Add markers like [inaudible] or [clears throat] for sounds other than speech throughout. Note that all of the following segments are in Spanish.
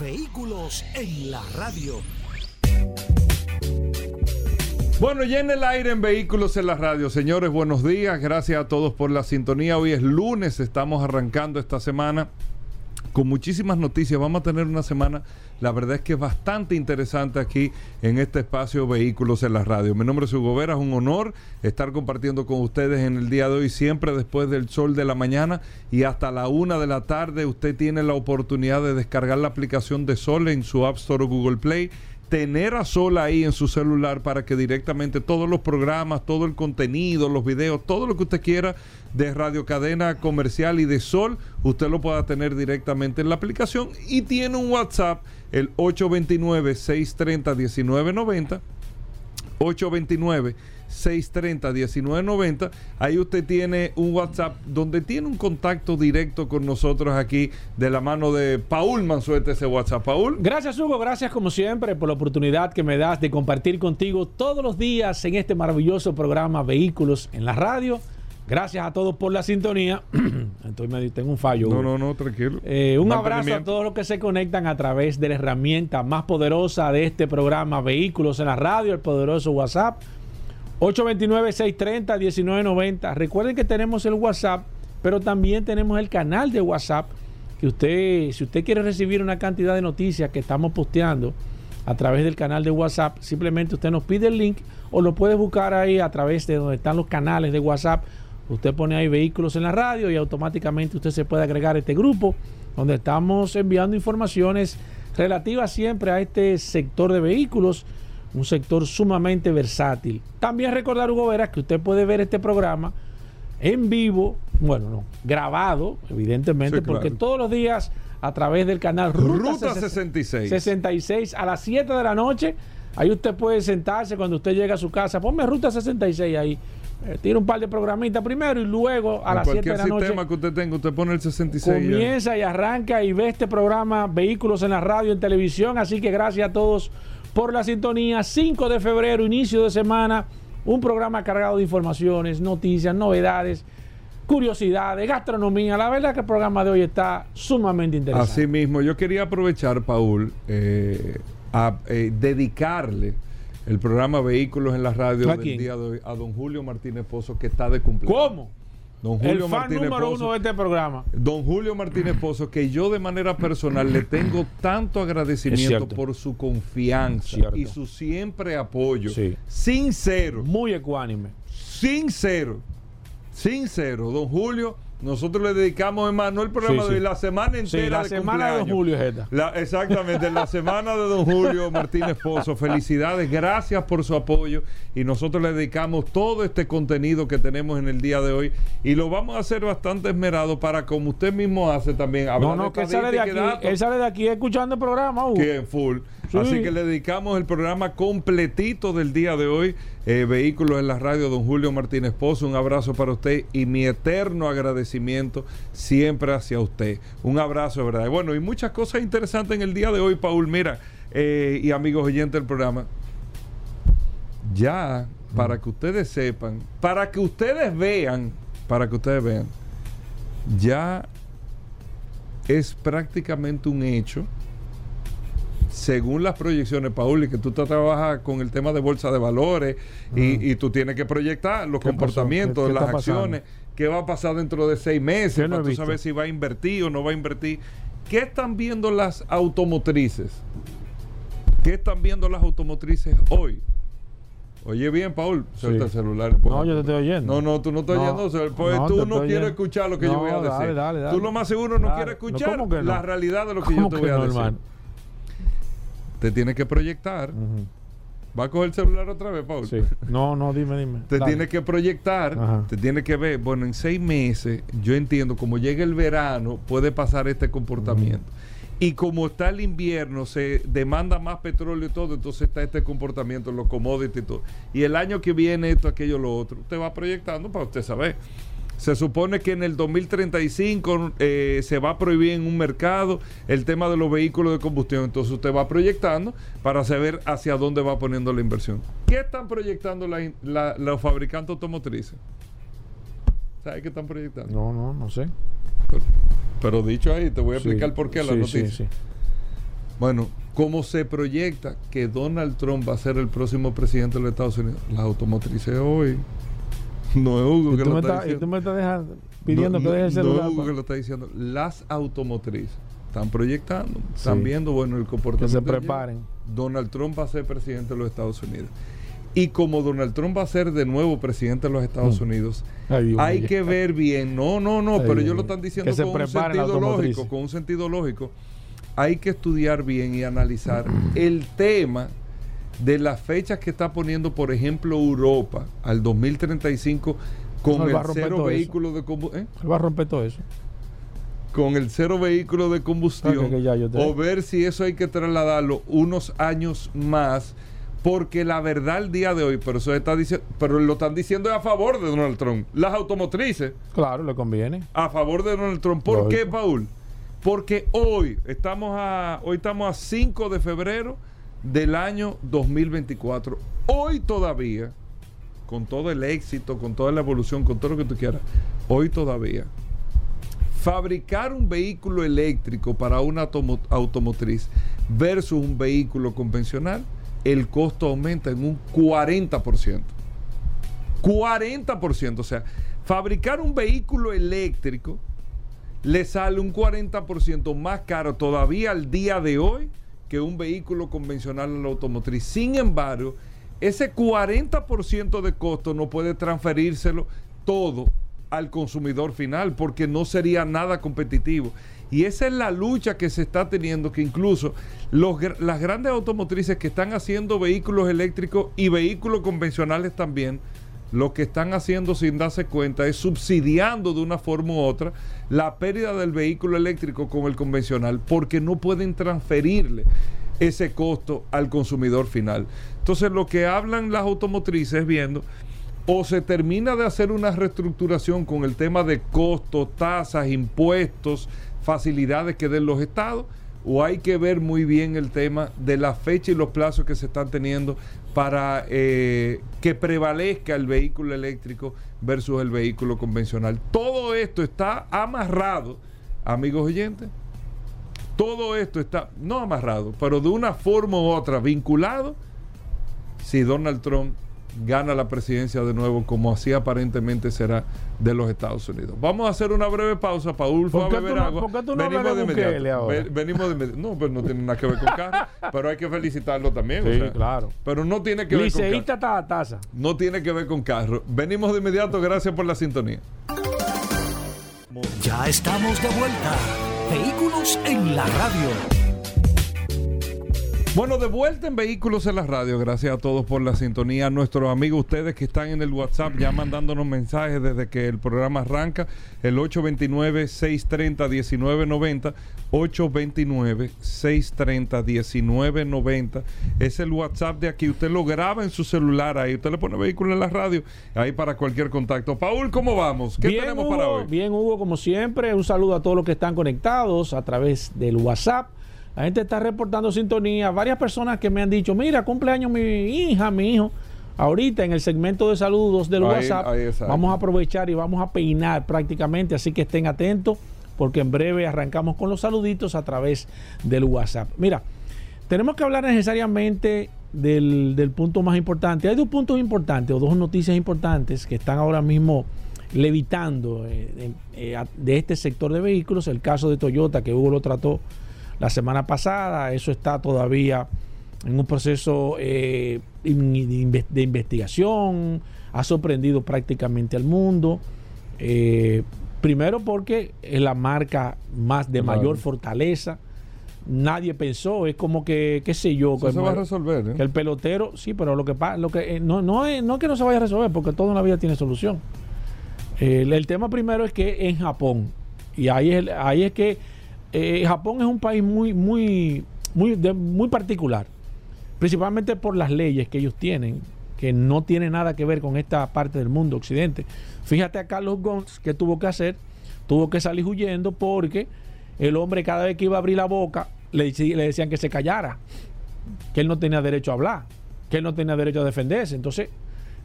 Vehículos en la radio. Bueno, ya en el aire en Vehículos en la Radio. Señores, buenos días. Gracias a todos por la sintonía. Hoy es lunes, estamos arrancando esta semana con muchísimas noticias. Vamos a tener una semana, la verdad es que es bastante interesante aquí en este espacio Vehículos en la Radio. Mi nombre es Hugo Vera, es un honor estar compartiendo con ustedes en el día de hoy, siempre después del sol de la mañana y hasta la una de la tarde. Usted tiene la oportunidad de descargar la aplicación de Sol en su App Store o Google Play tener a Sol ahí en su celular para que directamente todos los programas, todo el contenido, los videos, todo lo que usted quiera de Radio Cadena Comercial y de Sol, usted lo pueda tener directamente en la aplicación. Y tiene un WhatsApp, el 829-630-1990, 829 630-1990. Ahí usted tiene un WhatsApp donde tiene un contacto directo con nosotros aquí de la mano de Paul Mansuete ese WhatsApp. Paul. Gracias Hugo, gracias como siempre por la oportunidad que me das de compartir contigo todos los días en este maravilloso programa Vehículos en la radio. Gracias a todos por la sintonía. [clears throat] Entonces me tengo un fallo. No, no, no, tranquilo. Eh, un abrazo a todos los que se conectan a través de la herramienta más poderosa de este programa Vehículos en la radio, el poderoso WhatsApp 829-630-1990. Recuerden que tenemos el WhatsApp, pero también tenemos el canal de WhatsApp, que usted, si usted quiere recibir una cantidad de noticias que estamos posteando a través del canal de WhatsApp, simplemente usted nos pide el link o lo puede buscar ahí a través de donde están los canales de WhatsApp. Usted pone ahí vehículos en la radio y automáticamente usted se puede agregar a este grupo donde estamos enviando informaciones relativas siempre a este sector de vehículos un sector sumamente versátil. También recordar, Hugo Veras, que usted puede ver este programa en vivo, bueno, no, grabado, evidentemente, porque todos los días a través del canal Ruta, 66. 66 a las 7 de la noche. Ahí usted puede sentarse cuando usted llega a su casa. Ponme Ruta 66 ahí. Eh, tira un par de programitas primero y luego a las 7 de la noche. sistema que usted tenga, usted pone el 66. Comienza y arranca y ve este programa Vehículos en la radio, en televisión. Así que gracias a todos por la sintonía. 5 de febrero, inicio de semana, un programa cargado de informaciones, noticias, novedades, curiosidades, gastronomía. La verdad que el programa de hoy está sumamente interesante. Así mismo, yo quería aprovechar, Paul, eh, a eh, dedicarle el programa Vehículos en la radio del día de hoy a don Julio Martínez Pozo, que está de cumpleaños. ¿Cómo? Don Julio el fan número uno de este programa. Don Julio Martínez Pozo, que yo de manera personal le tengo [clears throat] tanto agradecimiento por su confianza y su siempre apoyo. Sincero. Muy ecuánime. Sincero. Sincero. Don Julio nosotros le dedicamos, hermano, el programa de la semana entera. la semana de Don Julio es exactamente, la semana de Don Julio Martínez Pozo. Felicidades, gracias por su apoyo. Y nosotros le dedicamos todo este contenido que tenemos en el día de hoy. Y lo vamos a hacer bastante esmerado para, como usted mismo hace también. No, no, que él sale de aquí, él sale de aquí escuchando el programa. Que full. Así que le dedicamos el programa completito del día de hoy. Eh, Vehículos en la radio, don Julio Martínez Pozo. Un abrazo para usted y mi eterno agradecimiento siempre hacia usted. Un abrazo, ¿verdad? Bueno, y muchas cosas interesantes en el día de hoy, Paul. Mira, eh, y amigos oyentes del programa, ya para que ustedes sepan, para que ustedes vean, para que ustedes vean, ya es prácticamente un hecho según las proyecciones, Paul, y que tú trabajas con el tema de bolsa de valores y, tú tienes que proyectar los comportamientos, las acciones, qué va a pasar dentro de seis meses, para tú saber si va a invertir o no va a invertir. ¿Qué están viendo las automotrices? ¿Qué están viendo las automotrices hoy? Oye bien, Paul, suelta el celular. No, yo te estoy oyendo. No, no, tú no estás oyendo. Pues tú no quieres escuchar lo que yo voy a decir. Dale, dale, tú lo más seguro no quieres escuchar la realidad de lo que yo te voy a decir te tienes que proyectar. ¿Va a coger el celular otra vez, Paul? Sí. No, no, dime, dime. Te tienes que proyectar, te tienes que ver. Bueno, en seis meses, yo entiendo, como llega el verano, puede pasar este comportamiento. Y como está el invierno, se demanda más petróleo y todo, entonces está este comportamiento, los commodities y todo. Y el año que viene esto, aquello, lo otro. Usted va proyectando para usted saber. Se supone que en el 2035 eh, se va a prohibir en un mercado el tema de los vehículos de combustión. Entonces usted va proyectando para saber hacia dónde va poniendo la inversión. ¿Qué están proyectando la- la- los fabricantes automotrices? ¿Sabes qué están proyectando? No, no, no sé. Pero dicho ahí, te voy a Sí, explicar por qué la sí, noticia. sí, sí. Bueno, ¿cómo se proyecta que Donald Trump va a ser el próximo presidente de los Estados Unidos? Las automotrices hoy. [laughs] No es Hugo que lo está estás, y diciendo. tú me estás dejando- pidiendo No, que deje el no, celular. No es Hugo que lo está diciendo. Las automotrices están proyectando, están Sí. viendo bueno el que comportamiento. se de ellos. preparen. Donald Trump va a ser presidente de los Estados Unidos. Y como Donald Trump va a ser de nuevo presidente de los Estados Mm. Unidos, Ay, Dios hay que ver bien. No, no, no, Ay, pero ellos lo están diciendo Que se con un sentido lógico, con un sentido lógico. Hay que estudiar bien y analizar el tema de las fechas que está poniendo, por ejemplo, Europa al 2035 con No, el cero eso. vehículo de combustión. Él va a romper todo eso. Con el cero vehículo de combustión. Que- que ya yo te- o ver si eso hay que trasladarlo unos años más. Porque la verdad el día de hoy, pero eso está diciendo, pero lo están diciendo a favor de Donald Trump. Las automotrices Claro, le conviene. a favor de Donald Trump. ¿Por Lógico. qué, Paul? Porque hoy estamos a hoy estamos a 5 de febrero del año 2024. Hoy todavía, con todo el éxito, con toda la evolución, con todo lo que tú quieras, hoy todavía fabricar un vehículo eléctrico para una automo- automotriz versus un vehículo convencional, el costo aumenta en un 40%. 40%. O sea, fabricar un vehículo eléctrico le sale un 40% más caro todavía al día de hoy que un vehículo convencional en la automotriz. Sin embargo, ese 40% de costo no puede transferírselo todo al consumidor final porque no sería nada competitivo. Y esa es la lucha que se está teniendo, que incluso las grandes automotrices que están haciendo vehículos eléctricos y vehículos convencionales también, lo que están haciendo sin darse cuenta es subsidiando de una forma u otra la pérdida del vehículo eléctrico con el convencional porque no pueden transferirle ese costo al consumidor final. Entonces lo que hablan las automotrices viendo o se termina de hacer una reestructuración con el tema de costos, tasas, impuestos, facilidades que den los estados, o hay que ver muy bien el tema de la fecha y los plazos que se están teniendo para eh, que prevalezca el vehículo eléctrico versus el vehículo convencional. Todo esto está amarrado, amigos oyentes. Todo esto está, no amarrado, pero de una forma u otra vinculado si Donald Trump gana la presidencia de nuevo, como así aparentemente será de los Estados Unidos. Vamos a hacer una breve pausa. Paul fue a ¿Por qué tú beber no- agua. por qué tú no hablas de inmediato. Ahora? Ve- venimos de inmediato. No, pero no tiene nada que ver con carro, [laughs] pero hay que felicitarlo también. o Sí, sea, claro. Pero no tiene que ver con carro. Liceísta está a taza. No tiene que ver con carro. Venimos de inmediato. Gracias por la sintonía. Ya estamos de vuelta. Vehículos en la radio. Bueno, de vuelta en Vehículos en la Radio. Gracias a todos por la sintonía. Nuestros amigos, ustedes que están en el WhatsApp ya mandándonos mensajes desde que el programa arranca. El 829-630-1990. 829-630-1990. Es el WhatsApp de aquí. Usted lo graba en su celular ahí. Usted le pone Vehículos en la Radio. Ahí para cualquier contacto. Paul, ¿cómo vamos? ¿Qué tenemos Hugo, para hoy? Bien, Hugo, como siempre, un saludo a todos los que están conectados a través del WhatsApp. La gente está reportando sintonía. Varias personas que me han dicho, mira, cumpleaños mi hija, mi hijo. Ahorita en el segmento de saludos del Ahí- WhatsApp ahí vamos a aprovechar y vamos a peinar prácticamente, así que estén atentos porque en breve arrancamos con los saluditos a través del WhatsApp. Mira, tenemos que hablar necesariamente del, del punto más importante. Hay dos puntos importantes o dos noticias importantes que están ahora mismo levitando eh, eh, de este sector de vehículos. El caso de Toyota, que Hugo lo trató la semana pasada, eso está todavía en un proceso eh, de inve- de investigación, ha sorprendido prácticamente al mundo. Eh, primero porque es la marca más de Claro. mayor fortaleza. Nadie pensó, es como que, qué sé yo, que se va a resolver. ¿eh? que el pelotero, sí, pero lo que pasa, lo que eh, no, no, es, no es que no se vaya a resolver, porque toda una vida tiene solución. El, el tema primero es que en Japón, y ahí es, ahí es que eh, Japón es un país muy, muy, muy, muy particular, principalmente por las leyes que ellos tienen, que no tiene nada que ver con esta parte del mundo occidente. Fíjate a Carlos Ghosn, que tuvo que hacer? Tuvo que salir huyendo porque el hombre cada vez que iba a abrir la boca le, le decían que se callara, que él no tenía derecho a hablar, que él no tenía derecho a defenderse. Entonces,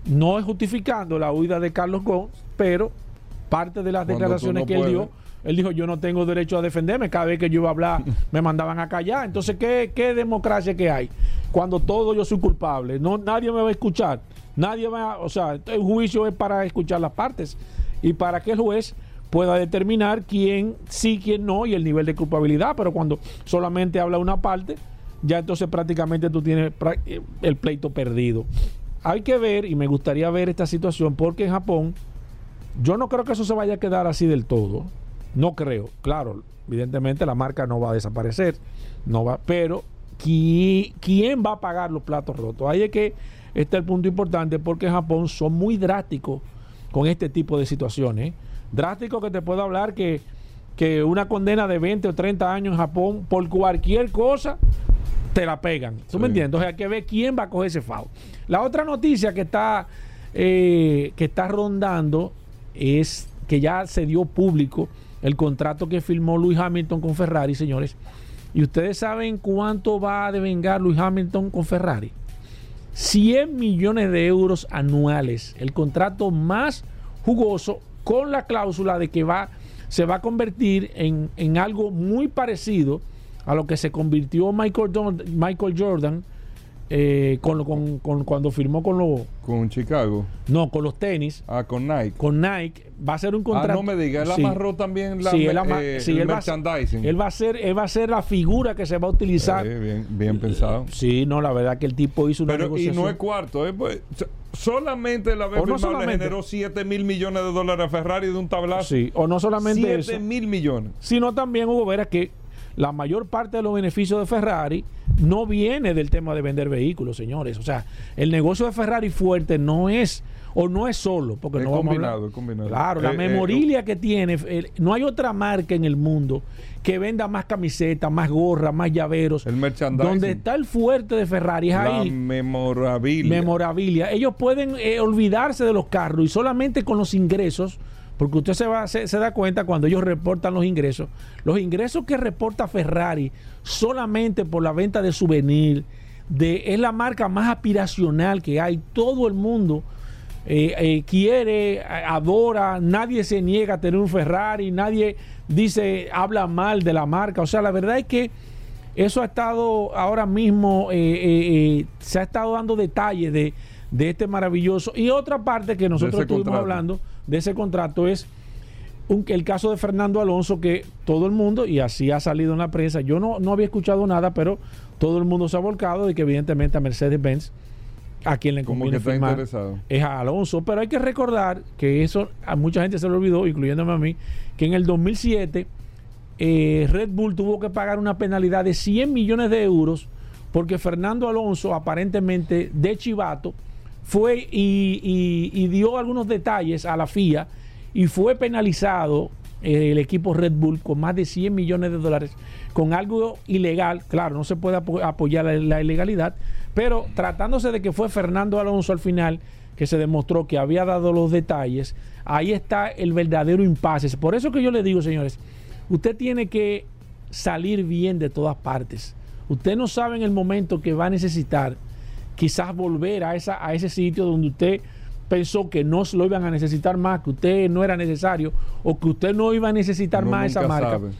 no es justificando la huida de Carlos Ghosn, pero parte de las Cuando declaraciones no que él puedes. dio, él dijo, yo no tengo derecho a defenderme, cada vez que yo iba a hablar [laughs] me mandaban a callar. Entonces, ¿qué, qué democracia que hay? Cuando todo yo soy culpable, no, nadie me va a escuchar, nadie va a, o sea, el juicio es para escuchar las partes y para que el juez pueda determinar quién sí, quién no y el nivel de culpabilidad, pero cuando solamente habla una parte, ya entonces prácticamente tú tienes eh, el pleito perdido. Hay que ver, y me gustaría ver esta situación, porque en Japón yo no creo que eso se vaya a quedar así del todo. No creo. Claro, evidentemente la marca no va a desaparecer. No va, pero ¿qui- ¿quién va a pagar los platos rotos? Ahí es que está el punto importante porque en Japón son muy drásticos con este tipo de situaciones. Drástico que te puedo hablar que, que una condena de 20 o 30 años en Japón por cualquier cosa te la pegan. ¿Tú me Sí. entiendes? O sea, hay que ver quién va a coger ese FAO. La otra noticia que está, eh, que está rondando es que ya se dio público el contrato que firmó Luis Hamilton con Ferrari, señores. Y ustedes saben cuánto va a devengar Luis Hamilton con Ferrari. 100 millones de euros anuales. El contrato más jugoso con la cláusula de que va, se va a convertir en, en algo muy parecido a lo que se convirtió Michael, Jordan- Michael Jordan eh, con, lo- con- con- cuando firmó con los Con Chicago. no con los tenis Ah, con Nike. con Nike va a ser un Ah, contrato no me digas, él Sí. amarró también la, Sí, él ama- eh, sí, el él va merchandising. él va a ser él va a ser la figura que se va a utilizar Eh, bien, bien pensado. sí no la verdad que el tipo hizo una Pero, y negociación no es cuarto, eh, pues, so- solamente la vez no le generó 7 mil millones de dólares a Ferrari de un tablazo. sí o no solamente eso 7 mil millones. sino también Hugo Vera que la mayor parte de los beneficios de Ferrari no viene del tema de vender vehículos, señores. O sea, el negocio de Ferrari fuerte no es o no es solo, porque Es no vamos a hablar- combinado, es combinado. Claro, la Eh, eh, memorilia que tiene, el- no hay otra marca en el mundo que venda más camisetas, más gorras, más llaveros. El merchandising. Donde está el fuerte de Ferrari es La ahí memorabilia. memorabilia. Ellos pueden eh, olvidarse de los carros y solamente con los ingresos, porque usted se, va, se, se da cuenta cuando ellos reportan los ingresos, los ingresos que reporta Ferrari solamente por la venta de souvenir, de, es la marca más aspiracional que hay. Todo el mundo eh, eh, quiere, adora, nadie se niega a tener un Ferrari, nadie dice, habla mal de la marca. O sea, la verdad es que eso ha estado ahora mismo, eh, se ha estado dando detalles de, de este maravilloso. Y otra parte que nosotros estuvimos contrato. hablando de ese contrato es un- el caso de Fernando Alonso, que todo el mundo, y así ha salido en la prensa, yo no, no había escuchado nada, pero todo el mundo se ha volcado de que evidentemente a Mercedes-Benz, a quien le conviene firmar, es a Alonso, pero hay que recordar que eso a mucha gente se le olvidó, incluyéndome a mí, que en el 2007 eh, Red Bull tuvo que pagar una penalidad de 100 millones de euros porque Fernando Alonso, aparentemente de chivato, fue y, y- y dio algunos detalles a la FIA y fue penalizado eh, el equipo Red Bull con más de 100 millones de dólares con algo ilegal. Claro, no se puede apo- apoyar la, la ilegalidad, pero tratándose de que fue Fernando Alonso al final que se demostró que había dado los detalles, ahí está el verdadero impasse. Por eso que yo le digo, señores, usted tiene que salir bien de todas partes. Usted no sabe en el momento que va a necesitar quizás volver a, esa, a ese sitio donde usted pensó que no lo iban a necesitar más, que usted no era necesario o que usted no iba a necesitar más esa marca. sabe.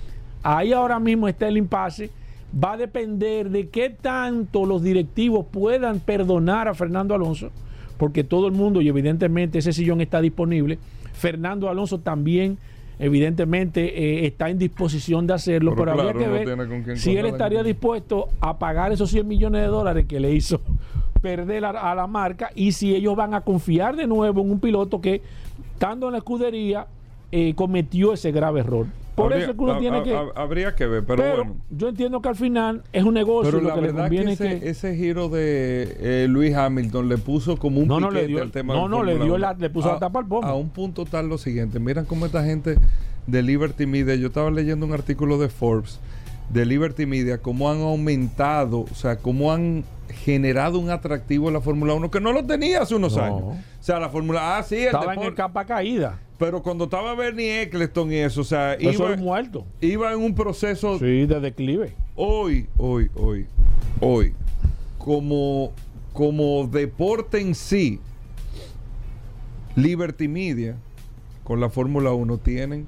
Ahí ahora mismo está el impasse. Va a depender de qué tanto los directivos puedan perdonar a Fernando Alonso, porque todo el mundo, y evidentemente ese sillón está disponible. Fernando Alonso también, evidentemente, eh, está en disposición de hacerlo, Pero pero, habría que no ver si él estaría dispuesto a pagar esos 100 millones de dólares que le hizo [laughs] perder a, a la marca y si ellos van a confiar de nuevo en un piloto que, estando en la escudería, eh, cometió ese grave error. Por Habría- eso es que uno tiene que... ha- habría que ver, pero, Pero, bueno. yo entiendo que al final es un negocio Pero lo la que le verdad que conviene ese, es que... ese giro de eh, Luis Hamilton le puso como un No, no, le dio- al tema no, no, le dio la- le puso la A- tapa al pomo. A un punto tal lo siguiente, miran cómo esta gente de Liberty Media. Yo estaba leyendo un artículo de Forbes de Liberty Media, cómo han aumentado, o sea, cómo han generado un atractivo en la Fórmula 1 que no lo tenía hace unos No. años. O sea, la Fórmula Ah, sí, el Estaba en el capa caída. Pero cuando estaba Bernie Eccleston y eso, o sea, Eso iba, es muerto. iba en un proceso Sí, de declive. hoy, hoy, hoy, hoy, como, como deporte en sí, Liberty Media con la Fórmula 1 tienen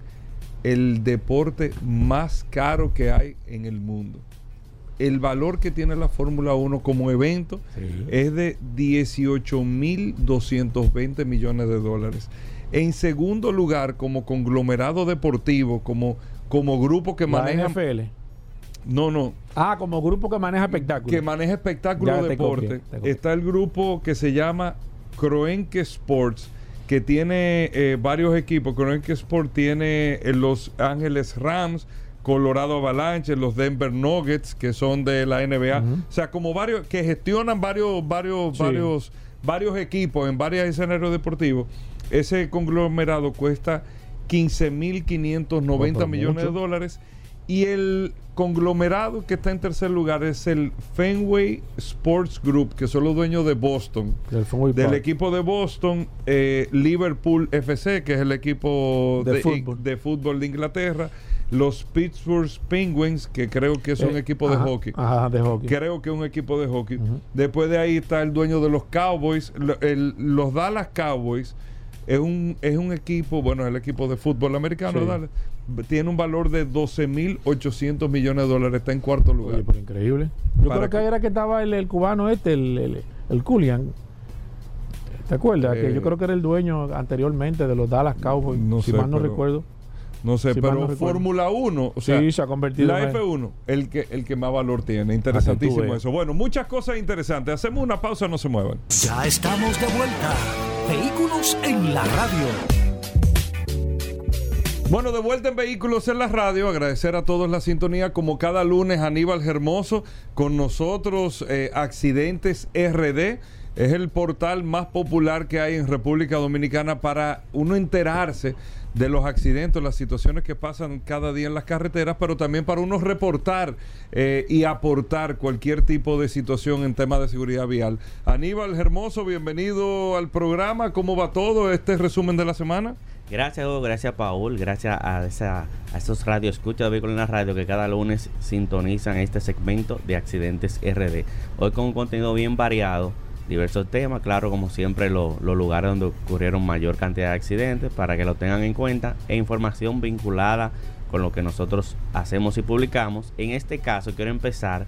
el deporte más caro que hay en el mundo. El valor que tiene la Fórmula 1 como evento Sí. es de 18.220 millones de dólares. En segundo lugar, como conglomerado deportivo, como, como grupo que maneja... NFL. No, no. Ah, como grupo que maneja espectáculos. Que maneja espectáculo Ya de te deporte. Está el grupo que se llama Kroenke Sports, que tiene eh, varios equipos. Kroenke Sports tiene eh, los Ángeles Rams, Colorado Avalanche, los Denver Nuggets, que son de la NBA. O sea, como varios, que gestionan varios, varios, Sí. varios, varios equipos en varios escenarios deportivos. Ese conglomerado cuesta 15.590 No, pero millones de dólares. Y el conglomerado que está en tercer lugar es el Fenway Sports Group, que son los dueños de Boston. Del equipo de Boston, eh, Liverpool FC, que es el equipo De de, fútbol. de fútbol de Inglaterra. Los Pittsburgh Penguins, que creo que es un Eh, equipo de ajá, hockey. Ajá, de hockey. Creo que es un equipo de hockey. Después de ahí está el dueño de los Cowboys. El- los Dallas Cowboys es un, es un equipo, bueno, es el equipo de fútbol americano, Sí. Tiene un valor de 12.800 millones de dólares. Está en cuarto lugar. Oye, pero increíble. Yo creo que que- era que estaba el, el cubano este, el, el, el Culian. ¿Te acuerdas? que Eh, yo creo que era el dueño anteriormente de los Dallas Cowboys, no si sé, mal no pero- recuerdo. No sé, Si pero no. Fórmula 1, o sea, sí, se ha convertido la en- F1, el que, el que más valor tiene. Interesantísimo eso. Bueno, muchas cosas interesantes. Hacemos una pausa, no se muevan. Ya estamos de vuelta. Vehículos en la radio. Bueno, de vuelta en Vehículos en la Radio, agradecer a todos la sintonía, como cada lunes Aníbal Hermoso con nosotros, eh, Accidentes RD, es el portal más popular que hay en República Dominicana para uno enterarse de los accidentes, las situaciones que pasan cada día en las carreteras, pero también para uno reportar eh, y aportar cualquier tipo de situación en temas de seguridad vial. Aníbal Hermoso, bienvenido al programa, ¿cómo va todo este resumen de la semana? Gracias, Hugo, gracias, Paul. Gracias a, esa, a esos radio escuchas de en la radio que cada lunes sintonizan este segmento de Accidentes RD. Hoy con un contenido bien variado, diversos temas, claro, como siempre, lo- los lugares donde ocurrieron mayor cantidad de accidentes para que lo tengan en cuenta e información vinculada con lo que nosotros hacemos y publicamos. En este caso, quiero empezar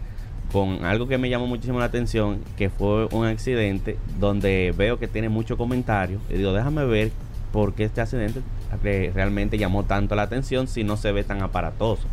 con algo que me llamó muchísimo la atención, que fue un accidente donde veo que tiene mucho comentario. Y digo, déjame ver por qué este accidente re- realmente llamó tanto la atención si no se ve tan aparatoso.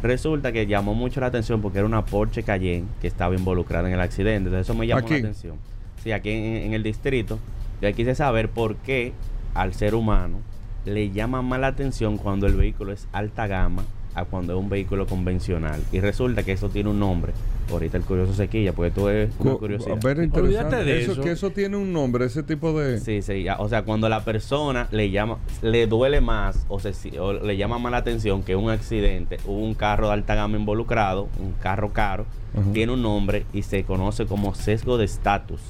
Resulta que llamó mucho la atención porque era una Porsche Cayenne que estaba involucrada en el accidente. Entonces eso me llamó Aquí. la atención. Sí, aquí en, en el distrito. Yo quise saber por qué al ser humano le llama más la atención cuando el vehículo es alta gama a cuando es un vehículo convencional. Y resulta que eso tiene un nombre. Ahorita el curioso se quilla porque tú es una Co- curiosidad. A ver, interesante. De eso, eso. Que eso tiene un nombre, ese tipo de... Sí, sí, ya, o sea, cuando la persona le llama, le duele más o, se, si- o le llama más la atención que un accidente, hubo un carro de alta gama involucrado, un carro caro, tiene un nombre y se conoce como sesgo de estatus.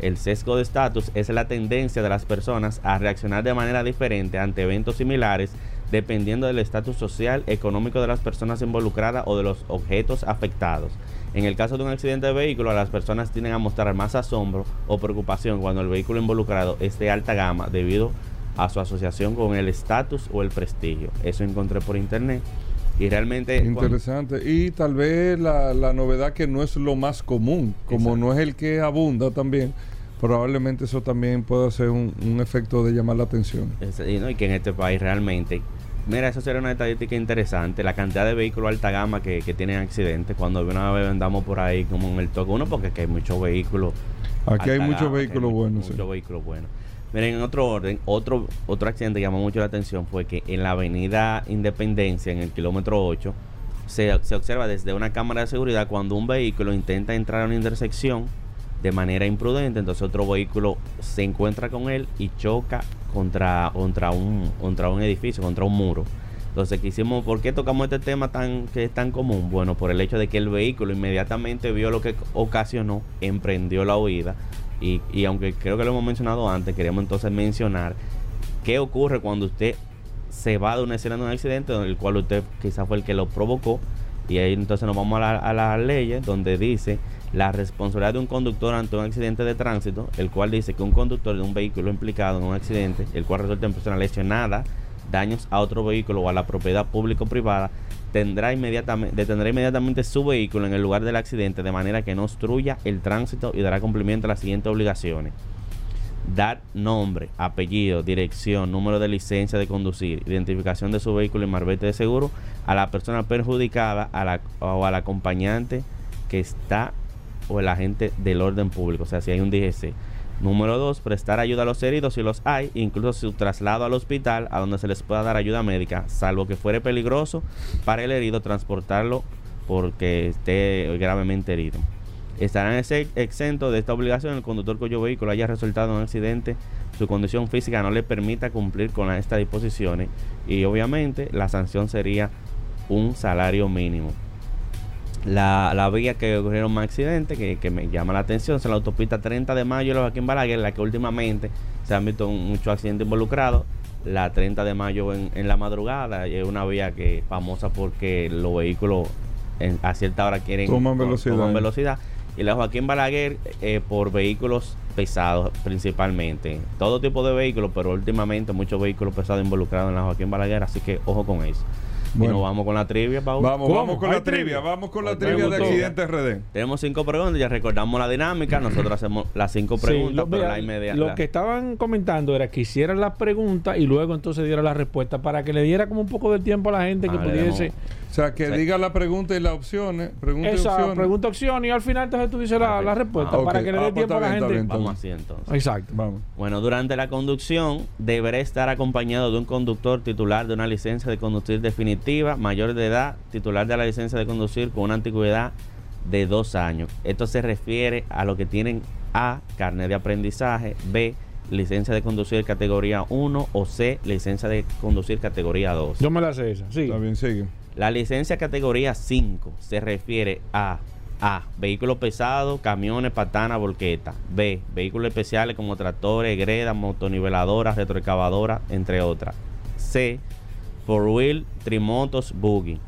El sesgo de estatus es la tendencia de las personas a reaccionar de manera diferente ante eventos similares dependiendo del estatus social, económico de las personas involucradas o de los objetos afectados. En el caso de un accidente de vehículo, las personas tienden a mostrar más asombro o preocupación cuando el vehículo involucrado es de alta gama debido a su asociación con el estatus o el prestigio. Eso encontré por internet y realmente... cuando- Interesante. Y tal vez la, la novedad que no es lo más común, como Exacto. no es el que abunda también, probablemente eso también pueda ser un, un efecto de llamar la atención. Es- y, no, y que en este país realmente, mira, eso sería una estadística interesante, la cantidad de vehículos alta gama que, que tienen accidentes cuando de una vez andamos por ahí como en el toque uno, porque aquí hay muchos vehículos. Aquí hay muchos vehículos buenos. sí. Muchos vehículos buenos. Miren, en otro orden, otro, otro accidente que llamó mucho la atención fue que en la avenida Independencia, en el kilómetro 8, se, se observa desde una cámara de seguridad cuando un vehículo intenta entrar a una intersección de manera imprudente, entonces otro vehículo se encuentra con él y choca contra, contra, un, contra un edificio, contra un muro. Entonces quisimos, ¿por qué tocamos este tema tan que es tan común? Bueno, por el hecho de que el vehículo inmediatamente vio lo que ocasionó, emprendió la huida y, y aunque creo que lo hemos mencionado antes, queremos entonces mencionar qué ocurre cuando usted se va de una escena de un accidente en el cual usted quizás fue el que lo provocó y ahí entonces nos vamos a, la, las leyes donde dice la responsabilidad de un conductor ante un accidente de tránsito, el cual dice que un conductor de un vehículo implicado en un accidente, el cual resulta en persona lesionada, daños a otro vehículo o a la propiedad pública o privada, tendrá inmediatamente, detendrá inmediatamente su vehículo en el lugar del accidente de manera que no obstruya el tránsito y dará cumplimiento a las siguientes obligaciones. Dar nombre, apellido, dirección, número de licencia de conducir, identificación de su vehículo y marbete de seguro a la persona perjudicada a la, o al acompañante que está o el agente del orden público, o sea, si hay un DGC. Número 2. Prestar ayuda a los heridos si los hay, incluso su traslado al hospital a donde se les pueda dar ayuda médica, salvo que fuere peligroso para el herido transportarlo porque esté gravemente herido. Estarán exentos de esta obligación el conductor cuyo vehículo haya resultado en un accidente, su condición física no le permita cumplir con estas disposiciones y obviamente la sanción sería un salario mínimo la, la vía que ocurrieron más accidentes, que, que, me llama la atención, es la autopista 30 de mayo de Joaquín Balaguer, la que últimamente se han visto muchos accidentes involucrados. La 30 de mayo en, en la madrugada es una vía que famosa porque los vehículos en, a cierta hora quieren toman velocidad. Toman velocidad. Y la Joaquín Balaguer eh, por vehículos pesados principalmente. Todo tipo de vehículos, pero últimamente muchos vehículos pesados involucrados en la Joaquín Balaguer, así que ojo con eso. Bueno. Y nos vamos con la trivia, Pau. Vamos, vamos con la trivia? trivia? Vamos con la trivia de Accidentes RD. Tenemos cinco preguntas, ya recordamos la dinámica. Nosotros hacemos las cinco preguntas, sí, lo, pero la inmediata. Lo que estaban comentando era que hicieran la pregunta y luego entonces diera la respuesta para que le diera como un poco de tiempo a la gente que ah, pudiese. Sea, que sí. diga la pregunta y las opciones. Pregunta Esa, y opciones. pregunta opción y al final entonces tú dices la, la respuesta ah, okay. para que le dé ah, tiempo a la gente. Bien, vamos así entonces. Exacto. Vamos. Bueno, durante la conducción deberá estar acompañado de un conductor titular de una licencia de conducir definitiva, mayor de edad, titular de la licencia de conducir con una antigüedad de dos años. Esto se refiere a lo que tienen A, carnet de aprendizaje, B, licencia de conducir categoría 1 o C, licencia de conducir categoría 2. Yo me la sé esa, sí. Está bien, sigue. La licencia categoría 5 se refiere a A. Vehículos pesados, camiones, patanas, volquetas. B. Vehículos especiales como tractores, gredas, motoniveladoras, retroexcavadoras, entre otras. C. Four wheel, trimotos, buggy.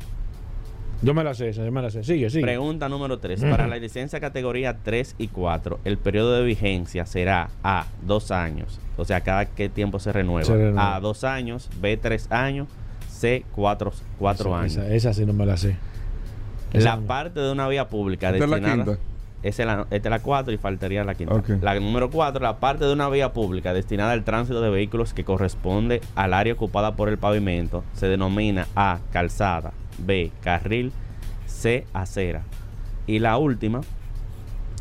Yo me la sé, yo me la sé. Sigue, sigue. Pregunta número 3. [clears throat] Para la licencia categoría 3 y 4, el periodo de vigencia será A, dos años. O sea, cada qué tiempo se renueva. Se renueva. A, dos años. B, tres años. C, cuatro, cuatro esa, años. Esa, esa, sí no me la sé. Esa la no. parte de una vía pública ¿Esta destinada... Es la quinta? Es la, esta es la 4 y faltaría la quinta. Okay. La número 4, la parte de una vía pública destinada al tránsito de vehículos que corresponde al área ocupada por el pavimento se denomina A, calzada, B, carril, C, acera. Y la última,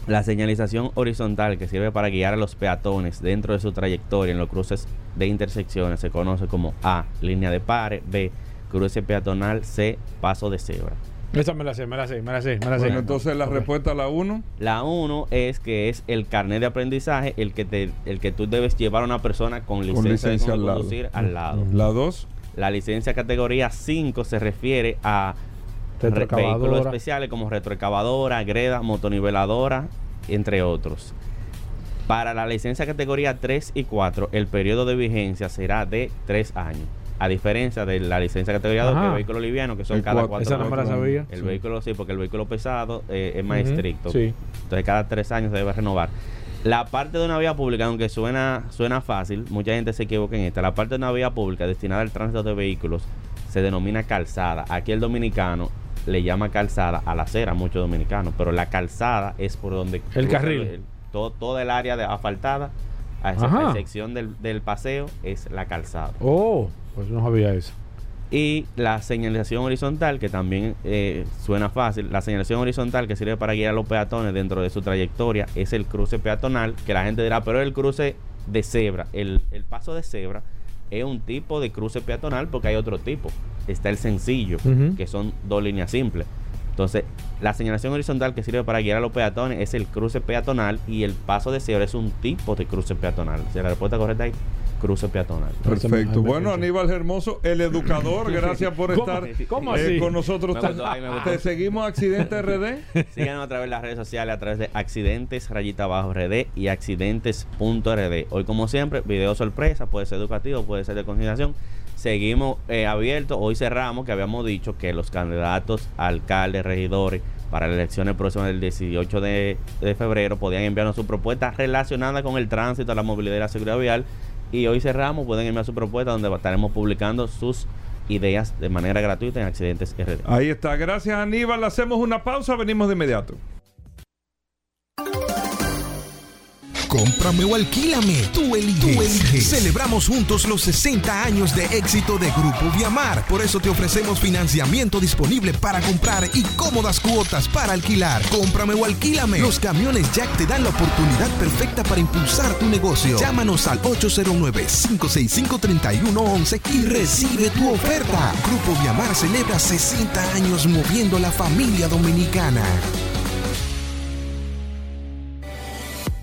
la señalización horizontal que sirve para guiar a los peatones dentro de su trayectoria en los cruces de intersecciones se conoce como A, línea de pare, B, cruce peatonal, C, paso de cebra. Esa me la sé, me la sé, me la sé, me la sé. Bueno, entonces la okay. respuesta a la 1. La 1 es que es el carnet de aprendizaje el que te el que tú debes llevar a una persona con licencia, con licencia de al conducir lado. al lado. La 2. La licencia categoría 5 se refiere a vehículos especiales como retroexcavadora, greda, motoniveladora, entre otros. Para la licencia categoría 3 y 4, el periodo de vigencia será de 3 años. A diferencia de la licencia categoría 2, que es vehículo liviano, que son El cada cuatro. 4 Esa no la sabía. El Sí. vehículo sí, porque el vehículo pesado eh, es más estricto. sí. Entonces cada 3 años se debe renovar. La parte de una vía pública, aunque suena, suena fácil, mucha gente se equivoca en esta. La parte de una vía pública destinada al tránsito de vehículos se denomina calzada. Aquí el dominicano le llama calzada a la acera, muchos dominicanos, pero la calzada es por donde El carril. el- todo, toda el área de asfaltada, a esa Ajá. sección del, del paseo es la calzada. Oh, pues no sabía eso. Y la señalización horizontal, que también eh, suena fácil, la señalización horizontal que sirve para guiar a los peatones dentro de su trayectoria es el cruce peatonal, que la gente dirá, pero el cruce de cebra, el, el paso de cebra es un tipo de cruce peatonal porque hay otro tipo. Está el sencillo, que son dos líneas simples. Entonces, la señalización horizontal que sirve para guiar a los peatones es el cruce peatonal y el paso de cebra es un tipo de cruce peatonal. O sea, la respuesta correcta ahí cruce peatonal. Perfecto. Bueno, Aníbal Hermoso, el educador, [laughs] gracias por estar ¿Cómo eh, así? con nosotros. Me Te, gustó, ahí me gustó. te seguimos Accidente RD. [laughs] Síganos a través de las redes sociales, a través de accidentes, rayita abajo RD y accidentes.rd. Hoy, como siempre, video sorpresa, puede ser educativo, puede ser de consideración. Seguimos eh, abiertos. Hoy cerramos que habíamos dicho que los candidatos, alcaldes, regidores, para las elecciones próximas del 18 de, febrero podían enviarnos su propuesta relacionada con el tránsito, la movilidad y la seguridad vial. Y hoy cerramos, pueden enviar su propuesta donde estaremos publicando sus ideas de manera gratuita en Accidentes RD. Ahí está. Gracias, Aníbal. Hacemos una pausa, venimos de inmediato. Cómprame o alquílame. Tú eliges. Tú eliges. Celebramos juntos los 60 años de éxito de Grupo Viamar. Por eso te ofrecemos financiamiento disponible para comprar y cómodas cuotas para alquilar. Cómprame o alquílame. Los camiones Jack te dan la oportunidad perfecta para impulsar tu negocio. Llámanos al 809-565-3111 y recibe tu oferta. Grupo Viamar celebra 60 años moviendo la familia dominicana.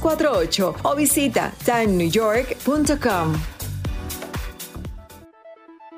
917-388-2248 o visita timenewyork.com.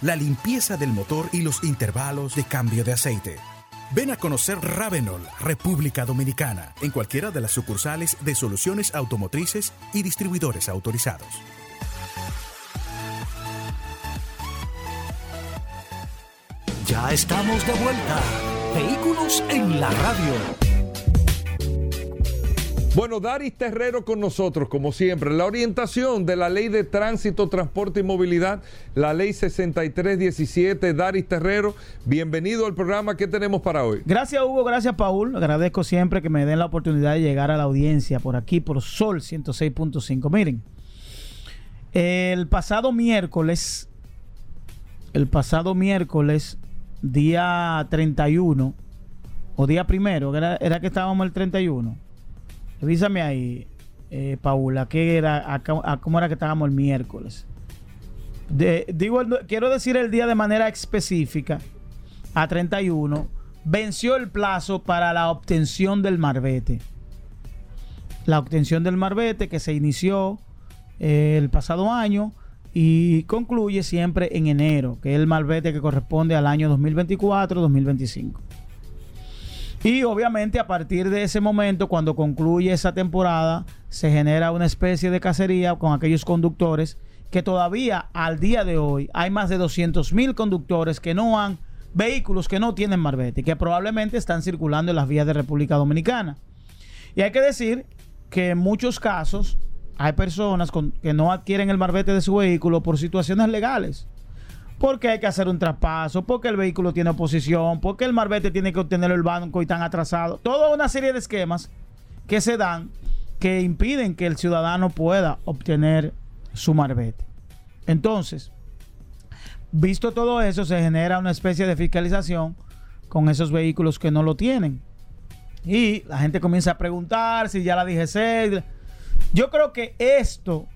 la limpieza del motor y los intervalos de cambio de aceite. Ven a conocer Ravenol, República Dominicana, en cualquiera de las sucursales de soluciones automotrices y distribuidores autorizados. Ya estamos de vuelta. Vehículos en la radio. Bueno, Daris Terrero con nosotros, como siempre. La orientación de la Ley de Tránsito, Transporte y Movilidad, la Ley 6317. Daris Terrero, bienvenido al programa. ¿Qué tenemos para hoy? Gracias Hugo, gracias Paul. Agradezco siempre que me den la oportunidad de llegar a la audiencia por aquí, por Sol 106.5. Miren, el pasado miércoles, el pasado miércoles, día 31, o día primero, era, era que estábamos el 31. Revísame ahí, eh, Paula, ¿qué era, a, cómo era que estábamos el miércoles. Digo, quiero decir el día de manera específica, a 31, venció el plazo para la obtención del marbete. La obtención del marbete que se inició eh, el pasado año y concluye siempre en enero, que es el marbete que corresponde al año 2024-2025. Y obviamente a partir de ese momento, cuando concluye esa temporada, se genera una especie de cacería con aquellos conductores que todavía al día de hoy hay más de 200 mil conductores que no han, vehículos que no tienen marbete, que probablemente están circulando en las vías de República Dominicana. Y hay que decir que en muchos casos hay personas que no adquieren el marbete de su vehículo por situaciones legales porque hay que hacer un traspaso, porque el vehículo tiene oposición, porque el marbete tiene que obtenerlo el banco y están atrasados. Toda una serie de esquemas que se dan que impiden que el ciudadano pueda obtener su marbete. Entonces, visto todo eso, se genera una especie de fiscalización con esos vehículos que no lo tienen. Y la gente comienza a preguntar si ya la DGC. Yo creo que esto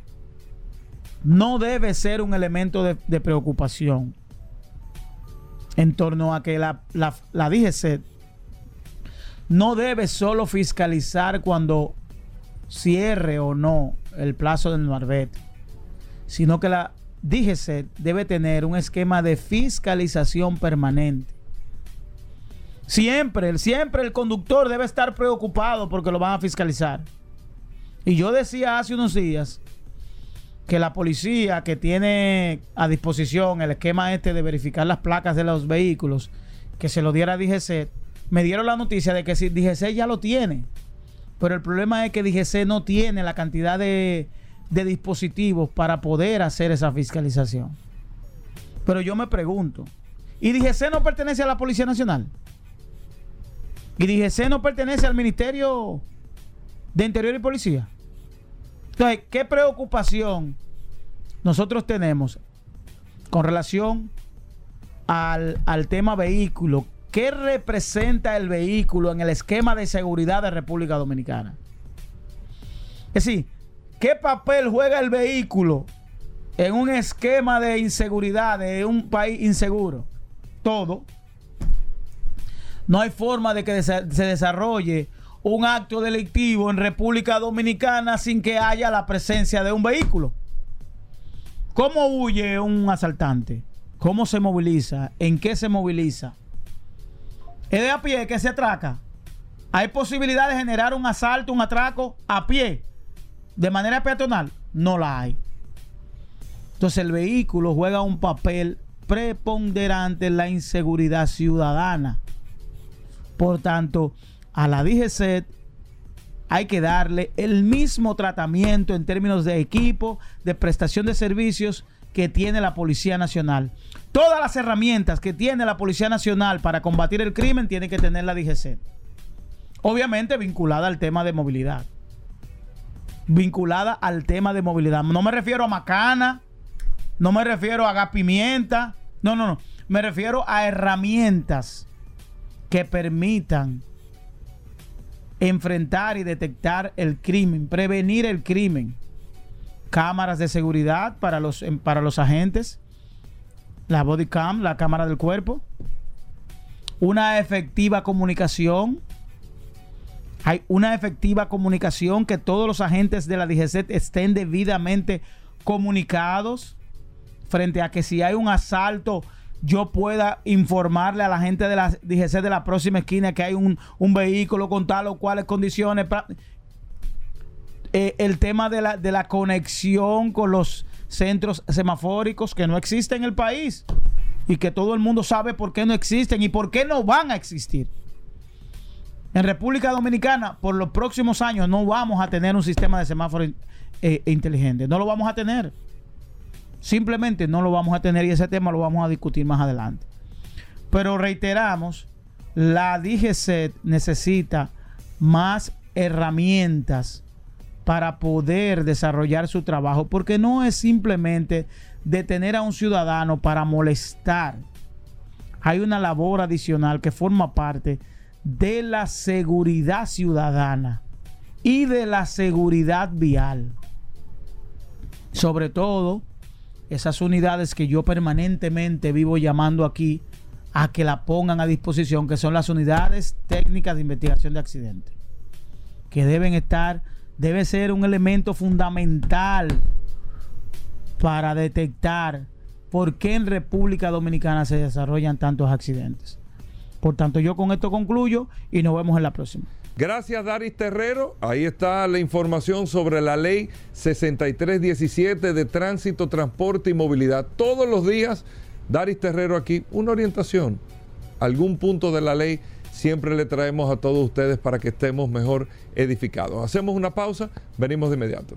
no debe ser un elemento de, preocupación en torno a que la, la, la DGC no debe solo fiscalizar cuando cierre o no el plazo del marbete, sino que la DGC debe tener un esquema de fiscalización permanente. Siempre, siempre el conductor debe estar preocupado porque lo van a fiscalizar. Y yo decía hace unos días que la policía que tiene a disposición el esquema este de verificar las placas de los vehículos, que se lo diera a DGC, me dieron la noticia de que si DGC ya lo tiene. Pero el problema es que DGC no tiene la cantidad de, de dispositivos para poder hacer esa fiscalización. Pero yo me pregunto, ¿y DGC no pertenece a la Policía Nacional? ¿Y DGC no pertenece al Ministerio de Interior y Policía? Entonces, ¿qué preocupación nosotros tenemos con relación al, al tema vehículo? ¿Qué representa el vehículo en el esquema de seguridad de República Dominicana? Es decir, ¿qué papel juega el vehículo en un esquema de inseguridad de un país inseguro? Todo. No hay forma de que se desarrolle un acto delictivo en República Dominicana sin que haya la presencia de un vehículo. ¿Cómo huye un asaltante? ¿Cómo se moviliza? ¿En qué se moviliza? ¿Es de a pie que se atraca? ¿Hay posibilidad de generar un asalto, un atraco a pie? ¿De manera peatonal? No la hay. Entonces el vehículo juega un papel preponderante en la inseguridad ciudadana. Por tanto, a la DGC hay que darle el mismo tratamiento en términos de equipo, de prestación de servicios que tiene la Policía Nacional. Todas las herramientas que tiene la Policía Nacional para combatir el crimen tiene que tener la DGC. Obviamente vinculada al tema de movilidad. Vinculada al tema de movilidad. No me refiero a macana, no me refiero a gas pimienta, no, no, no. Me refiero a herramientas que permitan enfrentar y detectar el crimen, prevenir el crimen. Cámaras de seguridad para los, em, para los agentes, la body cam, la cámara del cuerpo, una efectiva comunicación. Hay una efectiva comunicación que todos los agentes de la DGC estén debidamente comunicados frente a que si hay un asalto yo pueda informarle a la gente de la DGC de la próxima esquina que hay un, vehículo con tal o cuales condiciones. Eh, el tema de la, de la conexión con los centros semafóricos que no existen en el país y que todo el mundo sabe por qué no existen y por qué no van a existir. En República Dominicana, por los próximos años, no vamos a tener un sistema de semáforo eh, inteligente. No lo vamos a tener. Simplemente no lo vamos a tener y ese tema lo vamos a discutir más adelante. Pero reiteramos, la DGC necesita más herramientas para poder desarrollar su trabajo, porque no es simplemente detener a un ciudadano para molestar. Hay una labor adicional que forma parte de la seguridad ciudadana y de la seguridad vial. Sobre todo esas unidades que yo permanentemente vivo llamando aquí a que la pongan a disposición, que son las unidades técnicas de investigación de accidentes, que deben estar, debe ser un elemento fundamental para detectar por qué en República Dominicana se desarrollan tantos accidentes. Por tanto, yo con esto concluyo y nos vemos en la próxima. Gracias, Daris Terrero. Ahí está la información sobre la ley 6317 de tránsito, transporte y movilidad. Todos los días, Daris Terrero aquí, una orientación, algún punto de la ley. Siempre le traemos a todos ustedes para que estemos mejor edificados. Hacemos una pausa, venimos de inmediato.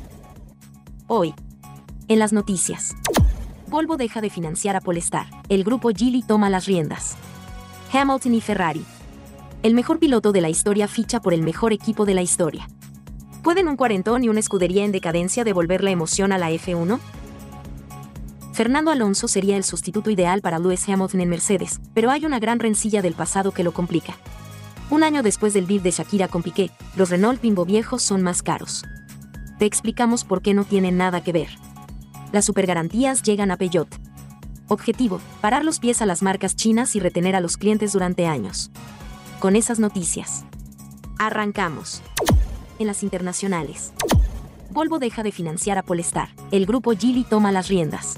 Hoy, en las noticias. Volvo deja de financiar a Polestar. El grupo Geely toma las riendas. Hamilton y Ferrari. El mejor piloto de la historia ficha por el mejor equipo de la historia. ¿Pueden un cuarentón y una escudería en decadencia devolver la emoción a la F1? Fernando Alonso sería el sustituto ideal para Lewis Hamilton en Mercedes, pero hay una gran rencilla del pasado que lo complica. Un año después del beef de Shakira con Piqué, los Renault Bimbo viejos son más caros. Te explicamos por qué no tienen nada que ver. Las supergarantías llegan a Peugeot. Objetivo, parar los pies a las marcas chinas y retener a los clientes durante años. Con esas noticias. Arrancamos. En las internacionales. Volvo deja de financiar a Polestar. El grupo Geely toma las riendas.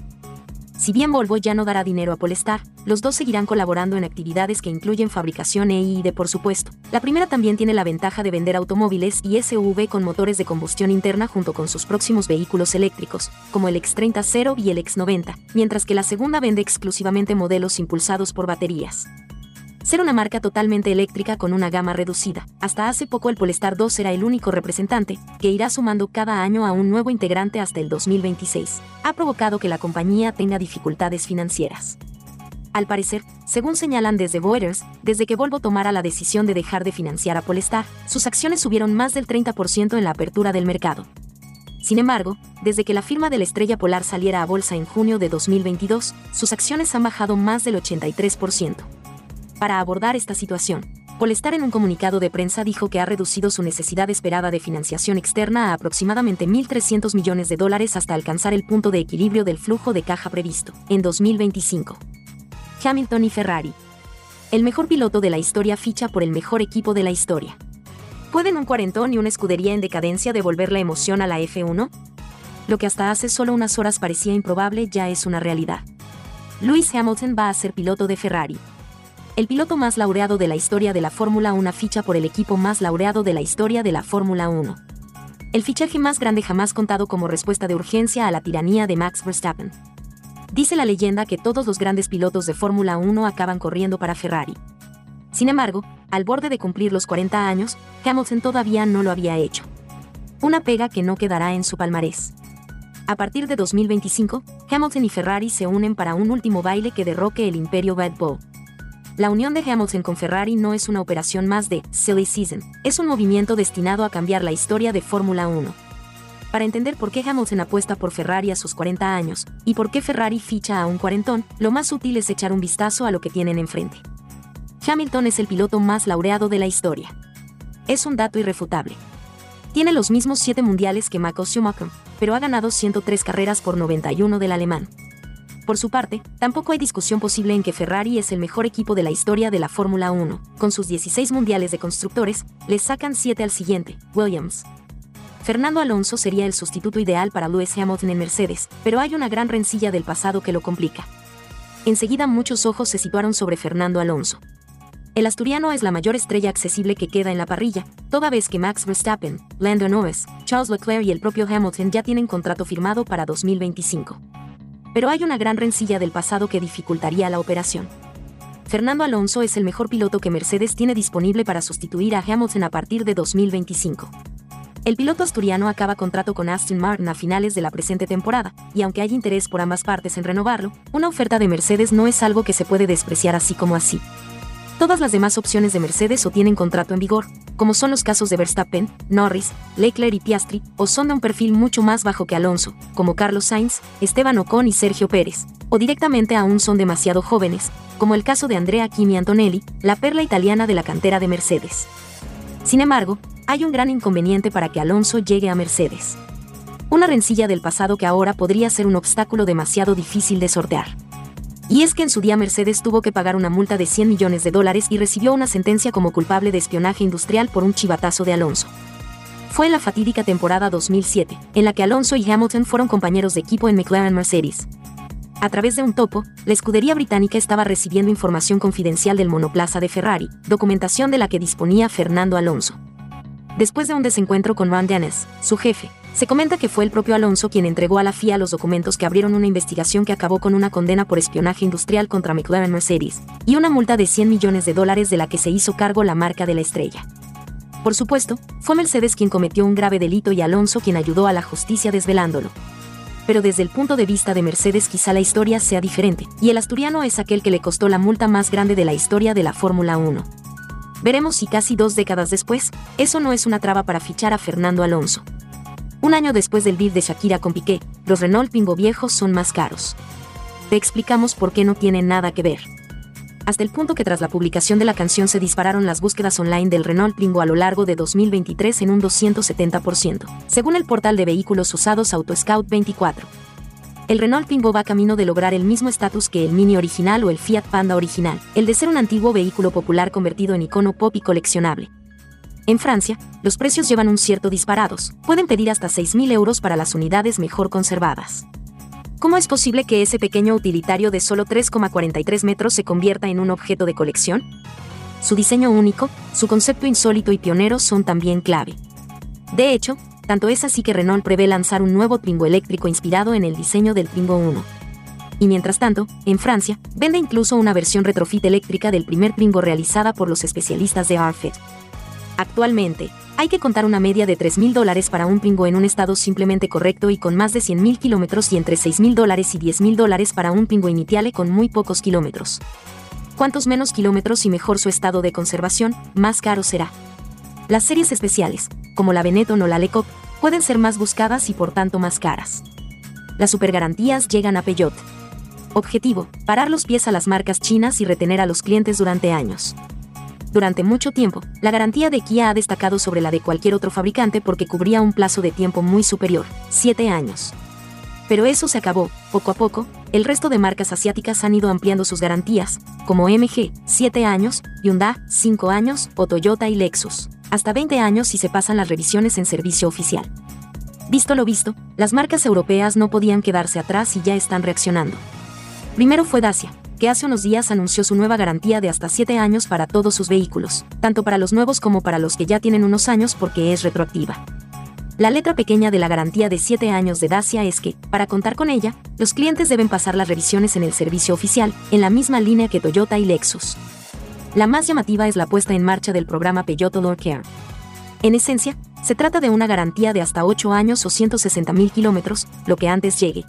Si bien Volvo ya no dará dinero a Polestar, los dos seguirán colaborando en actividades que incluyen fabricación e I+D por supuesto. La primera también tiene la ventaja de vender automóviles y SUV con motores de combustión interna junto con sus próximos vehículos eléctricos, como el X30 Zero y el X90, mientras que la segunda vende exclusivamente modelos impulsados por baterías ser una marca totalmente eléctrica con una gama reducida. Hasta hace poco el Polestar 2 era el único representante, que irá sumando cada año a un nuevo integrante hasta el 2026. Ha provocado que la compañía tenga dificultades financieras. Al parecer, según señalan desde Reuters, desde que Volvo tomara la decisión de dejar de financiar a Polestar, sus acciones subieron más del 30% en la apertura del mercado. Sin embargo, desde que la firma de la estrella polar saliera a bolsa en junio de 2022, sus acciones han bajado más del 83%. Para abordar esta situación, Polestar en un comunicado de prensa dijo que ha reducido su necesidad esperada de financiación externa a aproximadamente 1.300 millones de dólares hasta alcanzar el punto de equilibrio del flujo de caja previsto, en 2025. Hamilton y Ferrari. El mejor piloto de la historia ficha por el mejor equipo de la historia. ¿Pueden un cuarentón y una escudería en decadencia devolver la emoción a la F1? Lo que hasta hace solo unas horas parecía improbable ya es una realidad. Lewis Hamilton va a ser piloto de Ferrari el piloto más laureado de la historia de la Fórmula 1 ficha por el equipo más laureado de la historia de la Fórmula 1. El fichaje más grande jamás contado como respuesta de urgencia a la tiranía de Max Verstappen. Dice la leyenda que todos los grandes pilotos de Fórmula 1 acaban corriendo para Ferrari. Sin embargo, al borde de cumplir los 40 años, Hamilton todavía no lo había hecho. Una pega que no quedará en su palmarés. A partir de 2025, Hamilton y Ferrari se unen para un último baile que derroque el imperio Red Bull. La unión de Hamilton con Ferrari no es una operación más de Silly Season, es un movimiento destinado a cambiar la historia de Fórmula 1. Para entender por qué Hamilton apuesta por Ferrari a sus 40 años, y por qué Ferrari ficha a un cuarentón, lo más útil es echar un vistazo a lo que tienen enfrente. Hamilton es el piloto más laureado de la historia. Es un dato irrefutable. Tiene los mismos 7 mundiales que Michael Schumacher, pero ha ganado 103 carreras por 91 del alemán. Por su parte, tampoco hay discusión posible en que Ferrari es el mejor equipo de la historia de la Fórmula 1. Con sus 16 mundiales de constructores, les sacan 7 al siguiente, Williams. Fernando Alonso sería el sustituto ideal para Lewis Hamilton en Mercedes, pero hay una gran rencilla del pasado que lo complica. Enseguida muchos ojos se situaron sobre Fernando Alonso. El asturiano es la mayor estrella accesible que queda en la parrilla, toda vez que Max Verstappen, Lando Norris, Charles Leclerc y el propio Hamilton ya tienen contrato firmado para 2025 pero hay una gran rencilla del pasado que dificultaría la operación. Fernando Alonso es el mejor piloto que Mercedes tiene disponible para sustituir a Hamilton a partir de 2025. El piloto asturiano acaba contrato con Aston Martin a finales de la presente temporada, y aunque hay interés por ambas partes en renovarlo, una oferta de Mercedes no es algo que se puede despreciar así como así. Todas las demás opciones de Mercedes o tienen contrato en vigor, como son los casos de Verstappen, Norris, Leclerc y Piastri, o son de un perfil mucho más bajo que Alonso, como Carlos Sainz, Esteban Ocon y Sergio Pérez, o directamente aún son demasiado jóvenes, como el caso de Andrea Kimi Antonelli, la perla italiana de la cantera de Mercedes. Sin embargo, hay un gran inconveniente para que Alonso llegue a Mercedes. Una rencilla del pasado que ahora podría ser un obstáculo demasiado difícil de sortear. Y es que en su día Mercedes tuvo que pagar una multa de 100 millones de dólares y recibió una sentencia como culpable de espionaje industrial por un chivatazo de Alonso. Fue en la fatídica temporada 2007, en la que Alonso y Hamilton fueron compañeros de equipo en McLaren Mercedes. A través de un topo, la escudería británica estaba recibiendo información confidencial del monoplaza de Ferrari, documentación de la que disponía Fernando Alonso. Después de un desencuentro con Ron Dennis, su jefe, se comenta que fue el propio Alonso quien entregó a la FIA los documentos que abrieron una investigación que acabó con una condena por espionaje industrial contra McLaren Mercedes, y una multa de 100 millones de dólares de la que se hizo cargo la marca de la estrella. Por supuesto, fue Mercedes quien cometió un grave delito y Alonso quien ayudó a la justicia desvelándolo. Pero desde el punto de vista de Mercedes quizá la historia sea diferente, y el asturiano es aquel que le costó la multa más grande de la historia de la Fórmula 1. Veremos si casi dos décadas después, eso no es una traba para fichar a Fernando Alonso. Un año después del beef de Shakira con Piqué, los Renault Pimbo viejos son más caros. te explicamos por qué no tiene nada que ver. Hasta el punto que tras la publicación de la canción se dispararon las búsquedas online del Renault Twingo a lo largo de 2023 en un 270%, según el portal de vehículos usados AutoScout 24. El Renault Twingo va camino de lograr el mismo estatus que el Mini original o el Fiat Panda original, el de ser un antiguo vehículo popular convertido en icono pop y coleccionable. En Francia, los precios llevan un cierto disparados, pueden pedir hasta 6.000 euros para las unidades mejor conservadas. ¿Cómo es posible que ese pequeño utilitario de solo 3,43 metros se convierta en un objeto de colección? Su diseño único, su concepto insólito y pionero son también clave. De hecho, tanto es así que Renault prevé lanzar un nuevo Twingo eléctrico inspirado en el diseño del Twingo 1. Y mientras tanto, en Francia, vende incluso una versión retrofit eléctrica del primer Twingo realizada por los especialistas de Arfit. Actualmente, hay que contar una media de 3.000 dólares para un Twingo en un estado simplemente correcto y con más de 100.000 kilómetros y entre 6.000 dólares y 10.000 dólares para un Twingo Initiale con muy pocos kilómetros. Cuantos menos kilómetros y mejor su estado de conservación, más caro será. Las series especiales, como la Benetton o la Lecoq, pueden ser más buscadas y por tanto más caras. Las supergarantías llegan a Peugeot. Objetivo, parar los pies a las marcas chinas y retener a los clientes durante años. Durante mucho tiempo, la garantía de Kia ha destacado sobre la de cualquier otro fabricante porque cubría un plazo de tiempo muy superior, 7 años. Pero eso se acabó, poco a poco, el resto de marcas asiáticas han ido ampliando sus garantías, como MG, 7 años, Hyundai, 5 años, o Toyota y Lexus, hasta 20 años si se pasan las revisiones en servicio oficial. Visto lo visto, las marcas europeas no podían quedarse atrás y ya están reaccionando. Primero fue Dacia, que hace unos días anunció su nueva garantía de hasta 7 años para todos sus vehículos, tanto para los nuevos como para los que ya tienen unos años porque es retroactiva. La letra pequeña de la garantía de 7 años de Dacia es que, para contar con ella, los clientes deben pasar las revisiones en el servicio oficial, en la misma línea que Toyota y Lexus. La más llamativa es la puesta en marcha del programa Peugeot Lord Care. En esencia, se trata de una garantía de hasta 8 años o 160.000 kilómetros, lo que antes llegue.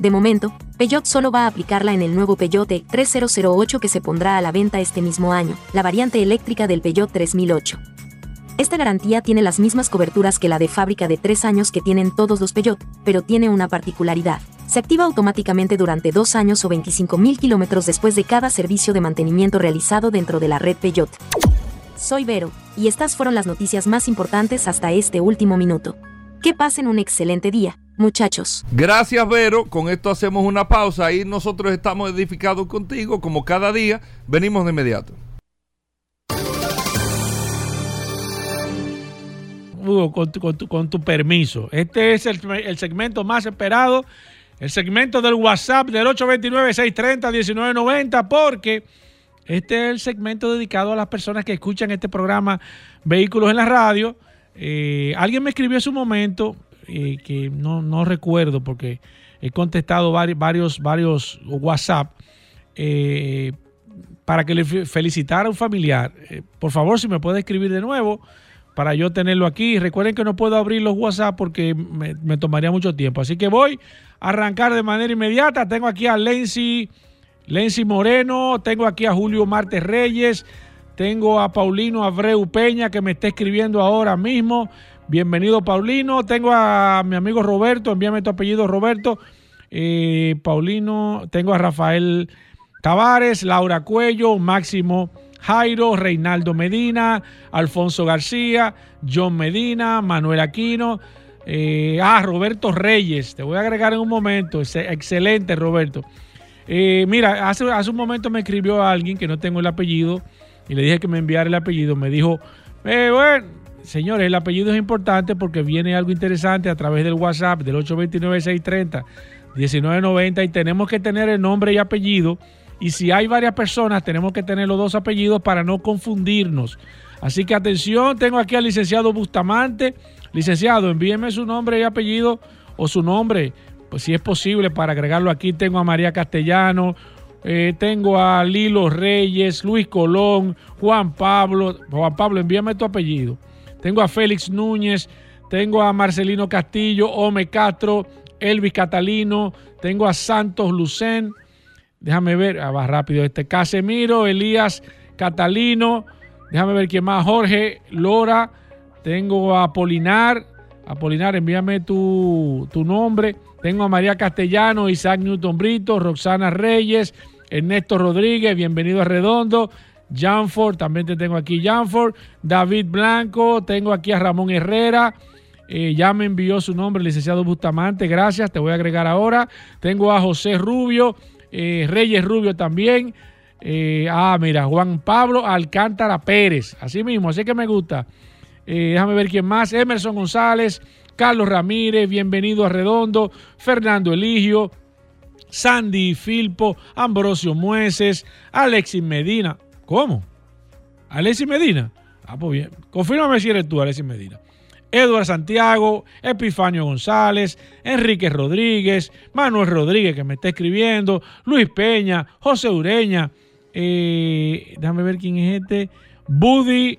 De momento, Peugeot solo va a aplicarla en el nuevo Peugeot E3008 que se pondrá a la venta este mismo año, la variante eléctrica del Peugeot 3008. Esta garantía tiene las mismas coberturas que la de fábrica de 3 años que tienen todos los Peugeot, pero tiene una particularidad. Se activa automáticamente durante 2 años o 25.000 kilómetros después de cada servicio de mantenimiento realizado dentro de la red Peugeot. Soy Vero, y estas fueron las noticias más importantes hasta este último minuto. Que pasen un excelente día muchachos. Gracias, Vero. Con esto hacemos una pausa. Ahí nosotros estamos edificados contigo, como cada día. Venimos de inmediato. Hugo, con tu, con, tu, con tu, permiso. Este es el, el, segmento más esperado, el segmento del WhatsApp del 829-630-1990, porque este es el segmento dedicado a las personas que escuchan este programa Vehículos en la Radio. Eh, alguien me escribió en su momento, eh, que no, no, recuerdo porque he contestado varios, varios, varios WhatsApp eh, para que le felicitara a un familiar. Por favor, si me puede escribir de nuevo para yo tenerlo aquí. Recuerden que no puedo abrir los WhatsApp porque me, me tomaría mucho tiempo. Así que voy a arrancar de manera inmediata. Tengo aquí a Lenzi, Lenzi Moreno, tengo aquí a Julio Martes Reyes, tengo a Paulino Abreu Peña que me está escribiendo ahora mismo. Bienvenido, Paulino. Tengo a mi amigo Roberto, envíame tu apellido, Roberto. Eh, Paulino, tengo a Rafael Tavares, Laura Cuello, Máximo Jairo, Reinaldo Medina, Alfonso García, John Medina, Manuel Aquino. Eh, ah, Roberto Reyes, te voy a agregar en un momento. Excelente, Roberto. Eh, mira, hace, hace un momento me escribió alguien que no tengo el apellido y le dije que me enviara el apellido. Me dijo, eh, bueno, señores, el apellido es importante porque viene algo interesante a través del WhatsApp del 829-630-1990 y tenemos que tener el nombre y apellido. Y si hay varias personas, tenemos que tener los dos apellidos para no confundirnos. Así que atención, tengo aquí al licenciado Bustamante. Licenciado, envíeme su nombre y apellido o su nombre, pues si es posible, para agregarlo aquí. Tengo a María Castellano, eh, tengo a Lilo Reyes, Luis Colón, Juan Pablo. Juan Pablo, envíame tu apellido. Tengo a Félix Núñez, tengo a Marcelino Castillo, Ome Castro, Elvis Catalino, tengo a Santos Lucén, déjame ver, ah, va rápido este, Casemiro, Elías Catalino, déjame ver quién más, Jorge Lora, tengo a Apolinar, Apolinar, envíame tu, tu nombre, Tengo a María Castellano, Isaac Newton Brito, Roxana Reyes, Ernesto Rodríguez, bienvenido a Redondo. Janford, también te tengo aquí Janford. David Blanco, tengo aquí a Ramón Herrera. Eh, ya me envió su nombre, licenciado Bustamante. Gracias, te voy a agregar ahora. Tengo a José Rubio, eh, Reyes Rubio también. Eh, ah, mira, Juan Pablo Alcántara Pérez. Así mismo, así que me gusta. déjame ver quién más. Emerson González, Carlos Ramírez, bienvenido a Redondo. Fernando Eligio, Sandy Filpo, Ambrosio Mueces, Alexis Medina. ¿Cómo? Alexis Medina. Ah, pues bien. Confírmame si eres tú, Alexis Medina. Eduardo Santiago, Epifanio González, Enrique Rodríguez, Manuel Rodríguez que me está escribiendo, Luis Peña, José Ureña, eh, déjame ver quién es este, Buddy,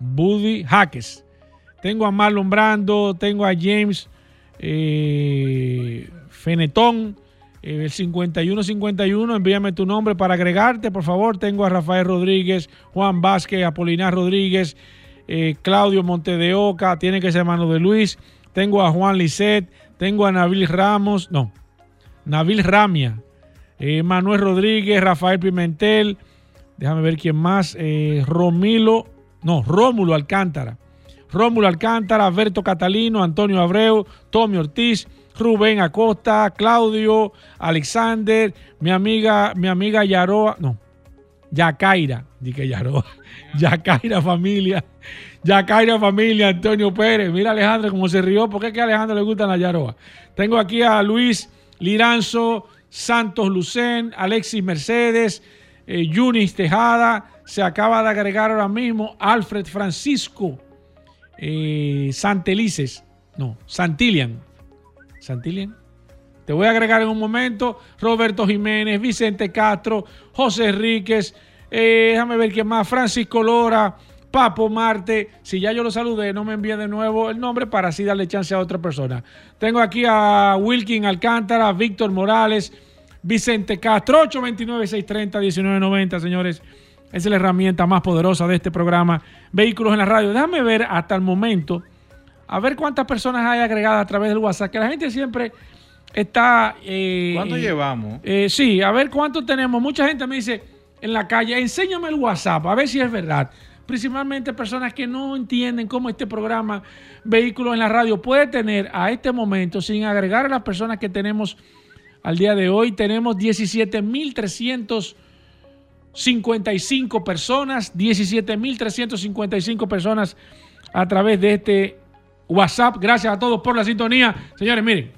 Buddy Jaques. Tengo a Marlon Brando, tengo a James eh, Fenetón, el 5151, envíame tu nombre para agregarte, por favor. Tengo a Rafael Rodríguez, Juan Vázquez, Apolinar Rodríguez, eh, Claudio Montedeoca, tiene que ser hermano de Luis. Tengo a Juan Lisset, tengo a Nabil Ramos, no, Nabil Ramia, eh, Manuel Rodríguez, Rafael Pimentel, déjame ver quién más, Romilo, no, Rómulo Alcántara. Rómulo Alcántara, Alberto Catalino, Antonio Abreu, Tommy Ortiz, Rubén Acosta, Claudio, Alexander, mi amiga, mi amiga Yaroa, no, Yacaira, dije Yaroa, [laughs] Yacaira familia, Yacaira familia, Antonio Pérez, mira Alejandro cómo se rió, porque es que a Alejandro le gustan la Yaroa. Tengo aquí a Luis Liranzo, Santos Lucén, Alexis Mercedes, eh, Yunis Tejada, se acaba de agregar ahora mismo Alfred Francisco eh, Santelices, no, Santilian, Santilian. Te voy a agregar en un momento Roberto Jiménez, Vicente Castro, José Enríquez, eh, déjame ver quién más, Francisco Lora, Papo Marte. Si ya yo lo saludé, no me envíe de nuevo el nombre para así darle chance a otra persona. Tengo aquí a Wilkin Alcántara, Víctor Morales, Vicente Castro, 829-630-1990, señores. Esa es la herramienta más poderosa de este programa, Vehículos en la Radio. Déjame ver hasta el momento a ver cuántas personas hay agregadas a través del WhatsApp, que la gente siempre está... Eh, ¿Cuánto llevamos? Eh, sí, a ver cuánto tenemos. Mucha gente me dice en la calle, enséñame el WhatsApp, a ver si es verdad. Principalmente personas que no entienden cómo este programa Vehículos en la Radio puede tener a este momento, sin agregar a las personas que tenemos al día de hoy, tenemos 17.355 personas, 17.355 personas a través de este WhatsApp. Gracias a todos por la sintonía. Señores, miren,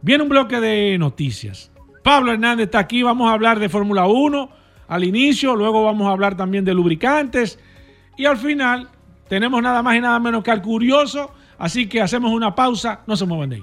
viene un bloque de noticias. Pablo Hernández está aquí, vamos a hablar de Fórmula 1 al inicio, luego vamos a hablar también de lubricantes y al final tenemos nada más y nada menos que al curioso, así que hacemos una pausa, no se muevan de ahí.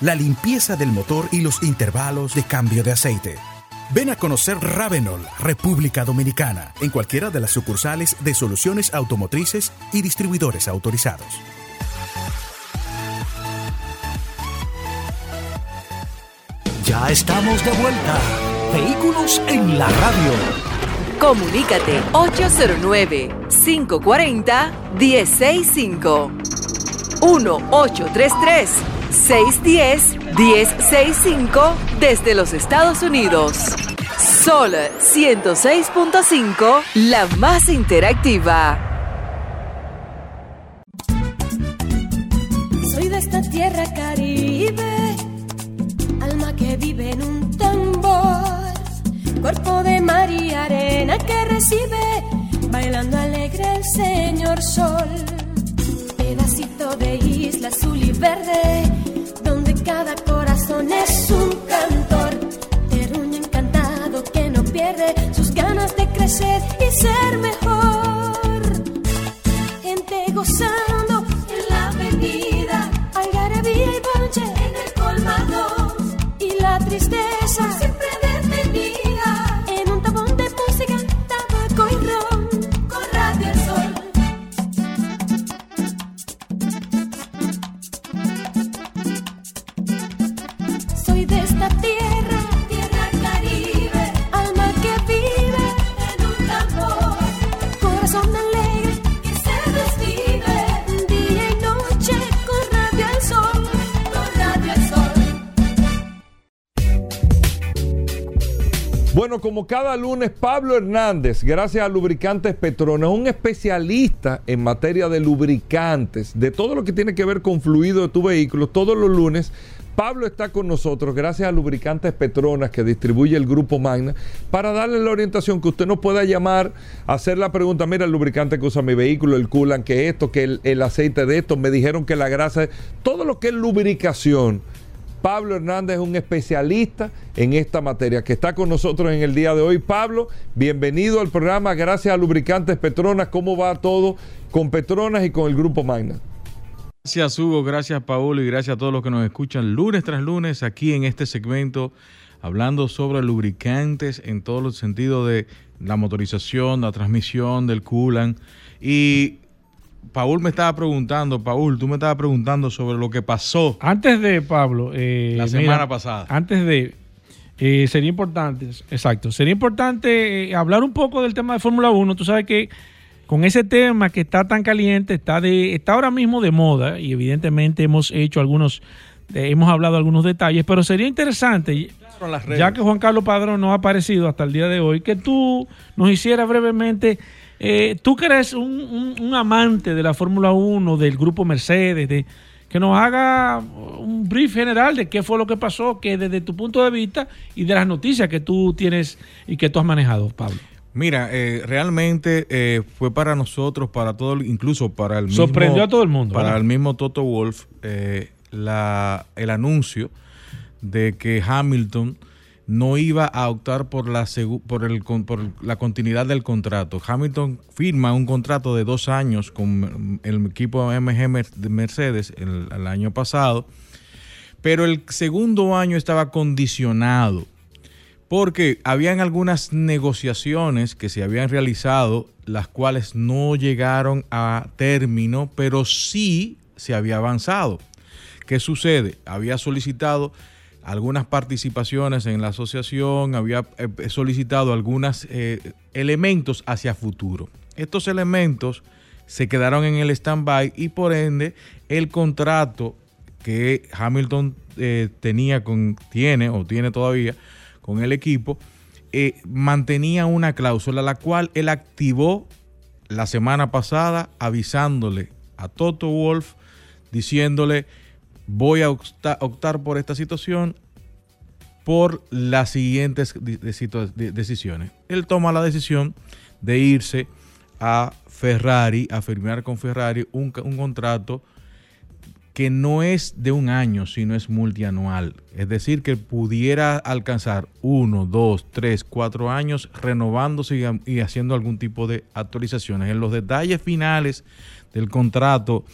la limpieza del motor y los intervalos de cambio de aceite. Ven a conocer Ravenol, República Dominicana, en cualquiera de las sucursales de soluciones automotrices y distribuidores autorizados. Ya estamos de vuelta. Vehículos en la radio. Comunícate 809 540 165 1833 610-1065 desde los Estados Unidos. Sol 106.5, la más interactiva. Soy de esta tierra caribe, alma que vive en un tambor, cuerpo de mar y arena que recibe, bailando alegre el Señor Sol Pedacito de isla azul y verde, donde cada corazón es un cantor. Terruño encantado que no pierde sus ganas de crecer y ser mejor. Gente gozando en la avenida, algarabía y bonche en el colmado. Y la tristeza Como cada lunes, Pablo Hernández, gracias a Lubricantes Petronas, un especialista en materia de lubricantes, de todo lo que tiene que ver con fluido de tu vehículo, todos los lunes. Pablo está con nosotros gracias a Lubricantes Petronas que distribuye el grupo Magna para darle la orientación que usted nos pueda llamar, hacer la pregunta, mira el lubricante que usa mi vehículo, el coolant, que esto, que el, el aceite de esto, me dijeron que la grasa, todo lo que es lubricación. Pablo Hernández es un especialista en esta materia que está con nosotros en el día de hoy. Pablo, bienvenido al programa. Gracias a Lubricantes Petronas. ¿Cómo va todo con Petronas y con el Grupo Magna? Gracias Hugo, gracias Paul y gracias a todos los que nos escuchan lunes tras lunes aquí en este segmento hablando sobre lubricantes en todos los sentidos de la motorización, la transmisión, del coolant. Y Paul me estaba preguntando, Paul, tú me estabas preguntando sobre lo que pasó Antes de, Pablo. eh, la semana mira, pasada. Antes de. eh, sería importante, exacto, sería importante eh, hablar un poco del tema de Fórmula 1. Tú sabes que con ese tema que está tan caliente, está, de, está ahora mismo de moda y evidentemente hemos hecho algunos, eh, hemos hablado algunos detalles, pero sería interesante, ya que Juan Carlos Padrón no ha aparecido hasta el día de hoy, que tú nos hicieras brevemente, eh, tú que eres un, un- un amante de la Fórmula 1, del grupo Mercedes, de, que nos haga un brief general de qué fue lo que pasó, que desde tu punto de vista y de las noticias que tú tienes y que tú has manejado, Pablo. Mira, eh, realmente eh, fue para nosotros, para todo, incluso para el mismo... Sorprendió a todo el mundo, Para ¿verdad? el mismo Toto Wolf, eh, la, el anuncio de que Hamilton no iba a optar por la, por, el, por la continuidad del contrato. Hamilton firma un contrato de dos años con el equipo MG de Mercedes el- el año pasado, pero el segundo año estaba condicionado porque habían algunas negociaciones que se habían realizado, las cuales no llegaron a término, pero sí se había avanzado. ¿Qué sucede? Había solicitado algunas participaciones en la asociación, había eh, solicitado algunos elementos hacia futuro. Estos elementos se quedaron en el stand-by y por ende el contrato que Hamilton eh, tenía con, tiene o tiene todavía con el equipo, eh, mantenía una cláusula la cual él activó la semana pasada avisándole a Toto Wolf diciéndole voy a opta- optar por esta situación por las siguientes decisiones. Él toma la decisión de irse a Ferrari, a firmar con Ferrari un, contrato que no es de un año, sino es multianual. Es decir, que pudiera alcanzar uno, dos, tres, cuatro años renovándose y haciendo algún tipo de actualizaciones. En los detalles finales del contrato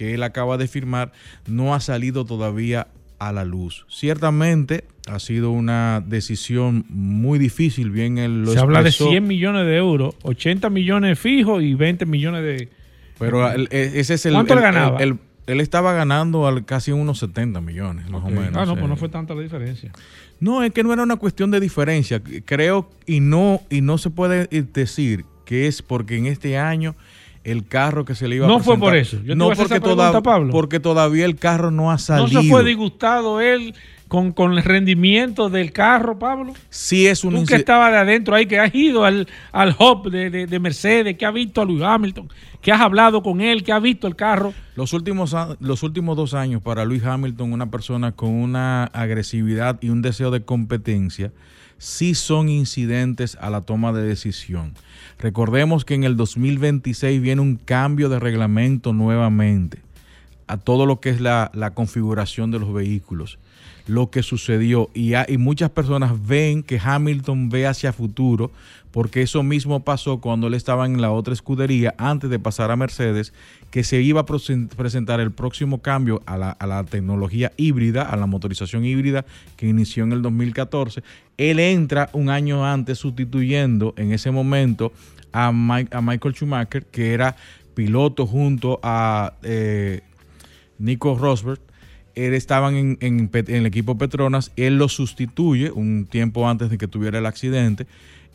que él acaba de firmar, no ha salido todavía a la luz. Ciertamente ha sido una decisión muy difícil, bien él lo Se habla de expresó. 100 millones de euros, 80 millones fijos y 20 millones de... Pero el- e- ese es el. ¿Cuánto el- le ganaba? el- él estaba ganando al casi unos 70 millones, más o menos. Ah, no, eh. pues no fue tanta la diferencia. No, es que no era una cuestión de diferencia. Creo y no y no se puede decir que es porque en este año el carro que se le iba a No fue presentar- por eso. Yo te no a hacer porque, esa pregunta, toda- Pablo. porque todavía el carro no ha ¿No salido. se fue disgustado él con, con el rendimiento del carro, Pablo? Sí es un Tú que estabas de adentro ahí, que has ido al, al hub de, de- de Mercedes, que has visto a Luis Hamilton, que has hablado con él, que has visto el carro. Los últimos, a- los últimos dos años para Luis Hamilton, una persona con una agresividad y un deseo de competencia, sí son incidentes a la toma de decisión. Recordemos que en el 2026 viene un cambio de reglamento nuevamente a todo lo que es la, la configuración de los vehículos, lo que sucedió y, muchas personas ven que Hamilton ve hacia futuro porque eso mismo pasó cuando él estaba en la otra escudería antes de pasar a Mercedes, que se iba a presen- presentar el próximo cambio a la, tecnología híbrida, a la motorización híbrida que inició en el 2014. Él entra un año antes sustituyendo en ese momento a Michael Schumacher, que era piloto junto a eh, Nico Rosberg. Él estaban en, el equipo Petronas, él lo sustituye un tiempo antes de que tuviera el accidente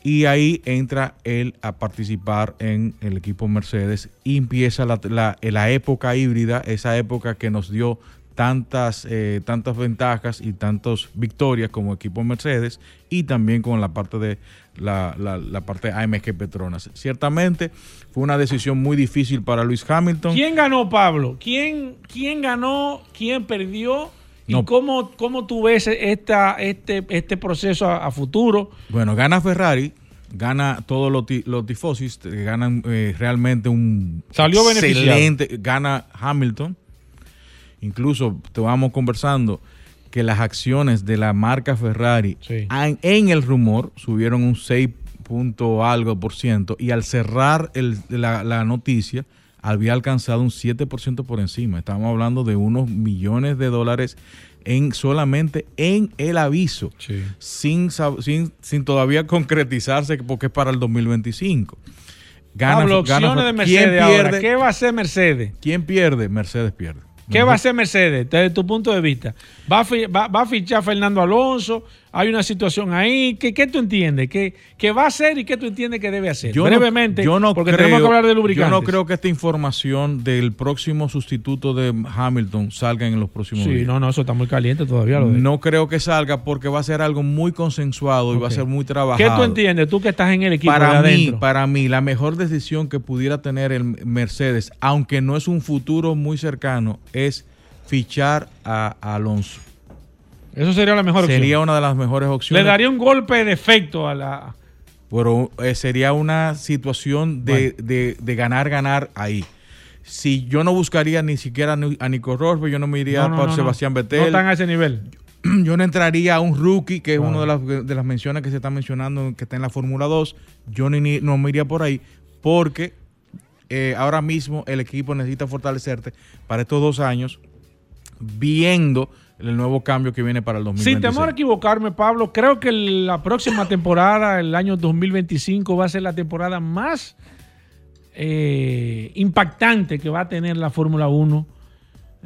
y ahí entra él a participar en el equipo Mercedes y empieza la, la- la época híbrida, esa época que nos dio tantas, eh, tantas ventajas y tantas victorias como equipo Mercedes y también con la parte de la, la- la parte AMG Petronas. Ciertamente fue una decisión muy difícil para Luis Hamilton. ¿Quién ganó, Pablo? ¿Quién, quién ganó? ¿Quién perdió? ¿Y No. cómo, cómo tú ves esta, este, este proceso a, a futuro? Bueno, gana Ferrari, gana todos los, los tifosis, ganan eh, realmente un Salió beneficiado. excelente, gana Hamilton. Incluso te vamos conversando que las acciones de la marca Ferrari Sí. en, en el rumor subieron un 6 punto algo por ciento y al cerrar el- la, la noticia había alcanzado un 7% por encima. Estamos hablando de unos millones de dólares en solamente en el aviso sin, sab- sin, sin todavía concretizarse porque es para el 2025. Gana- Pablo, gana- de ¿Quién Mercedes ahora. pierde? ¿Qué va a hacer Mercedes? ¿Quién pierde? Mercedes pierde. ¿Qué va a hacer Mercedes desde tu punto de vista? ¿Va a, fi- va- va a fichar Fernando Alonso? ¿Hay una situación ahí? ¿Qué, qué tú entiendes? ¿Qué, qué va a hacer y qué tú entiendes que debe hacer? Yo no- Brevemente, yo no porque creo, tenemos que hablar de lubricantes. Yo no creo que esta información del próximo sustituto de Hamilton salga en los próximos Sí, días. no, no, eso está muy caliente todavía. Lo de- No creo que salga porque va a ser algo muy consensuado y va a ser muy trabajado. ¿Qué tú entiendes? Tú que estás en el equipo de Para mí, adentro. para mí, la mejor decisión que pudiera tener el Mercedes, aunque no es un futuro muy cercano, es fichar a Alonso. Eso sería la mejor opción. Sería una de las mejores Le opciones. daría un golpe de efecto a la... Pero eh, sería una situación de, de- de ganar, ganar ahí. Si yo no buscaría ni siquiera a Ni- a Nico Rosberg, yo no me iría No, no, por no, no. Sebastián No Vettel. están a ese nivel. [clears throat] yo no entraría a un rookie, que es una de las, de las menciones que se están mencionando, que está en la Fórmula 2. Yo ni, ni- no me iría por ahí, porque eh, ahora mismo el equipo necesita fortalecerte para estos dos años, viendo el nuevo cambio que viene para el 2026. Sin temor a equivocarme, Pablo, creo que la próxima temporada, el año 2025, va a ser la temporada más eh, impactante que va a tener la Fórmula 1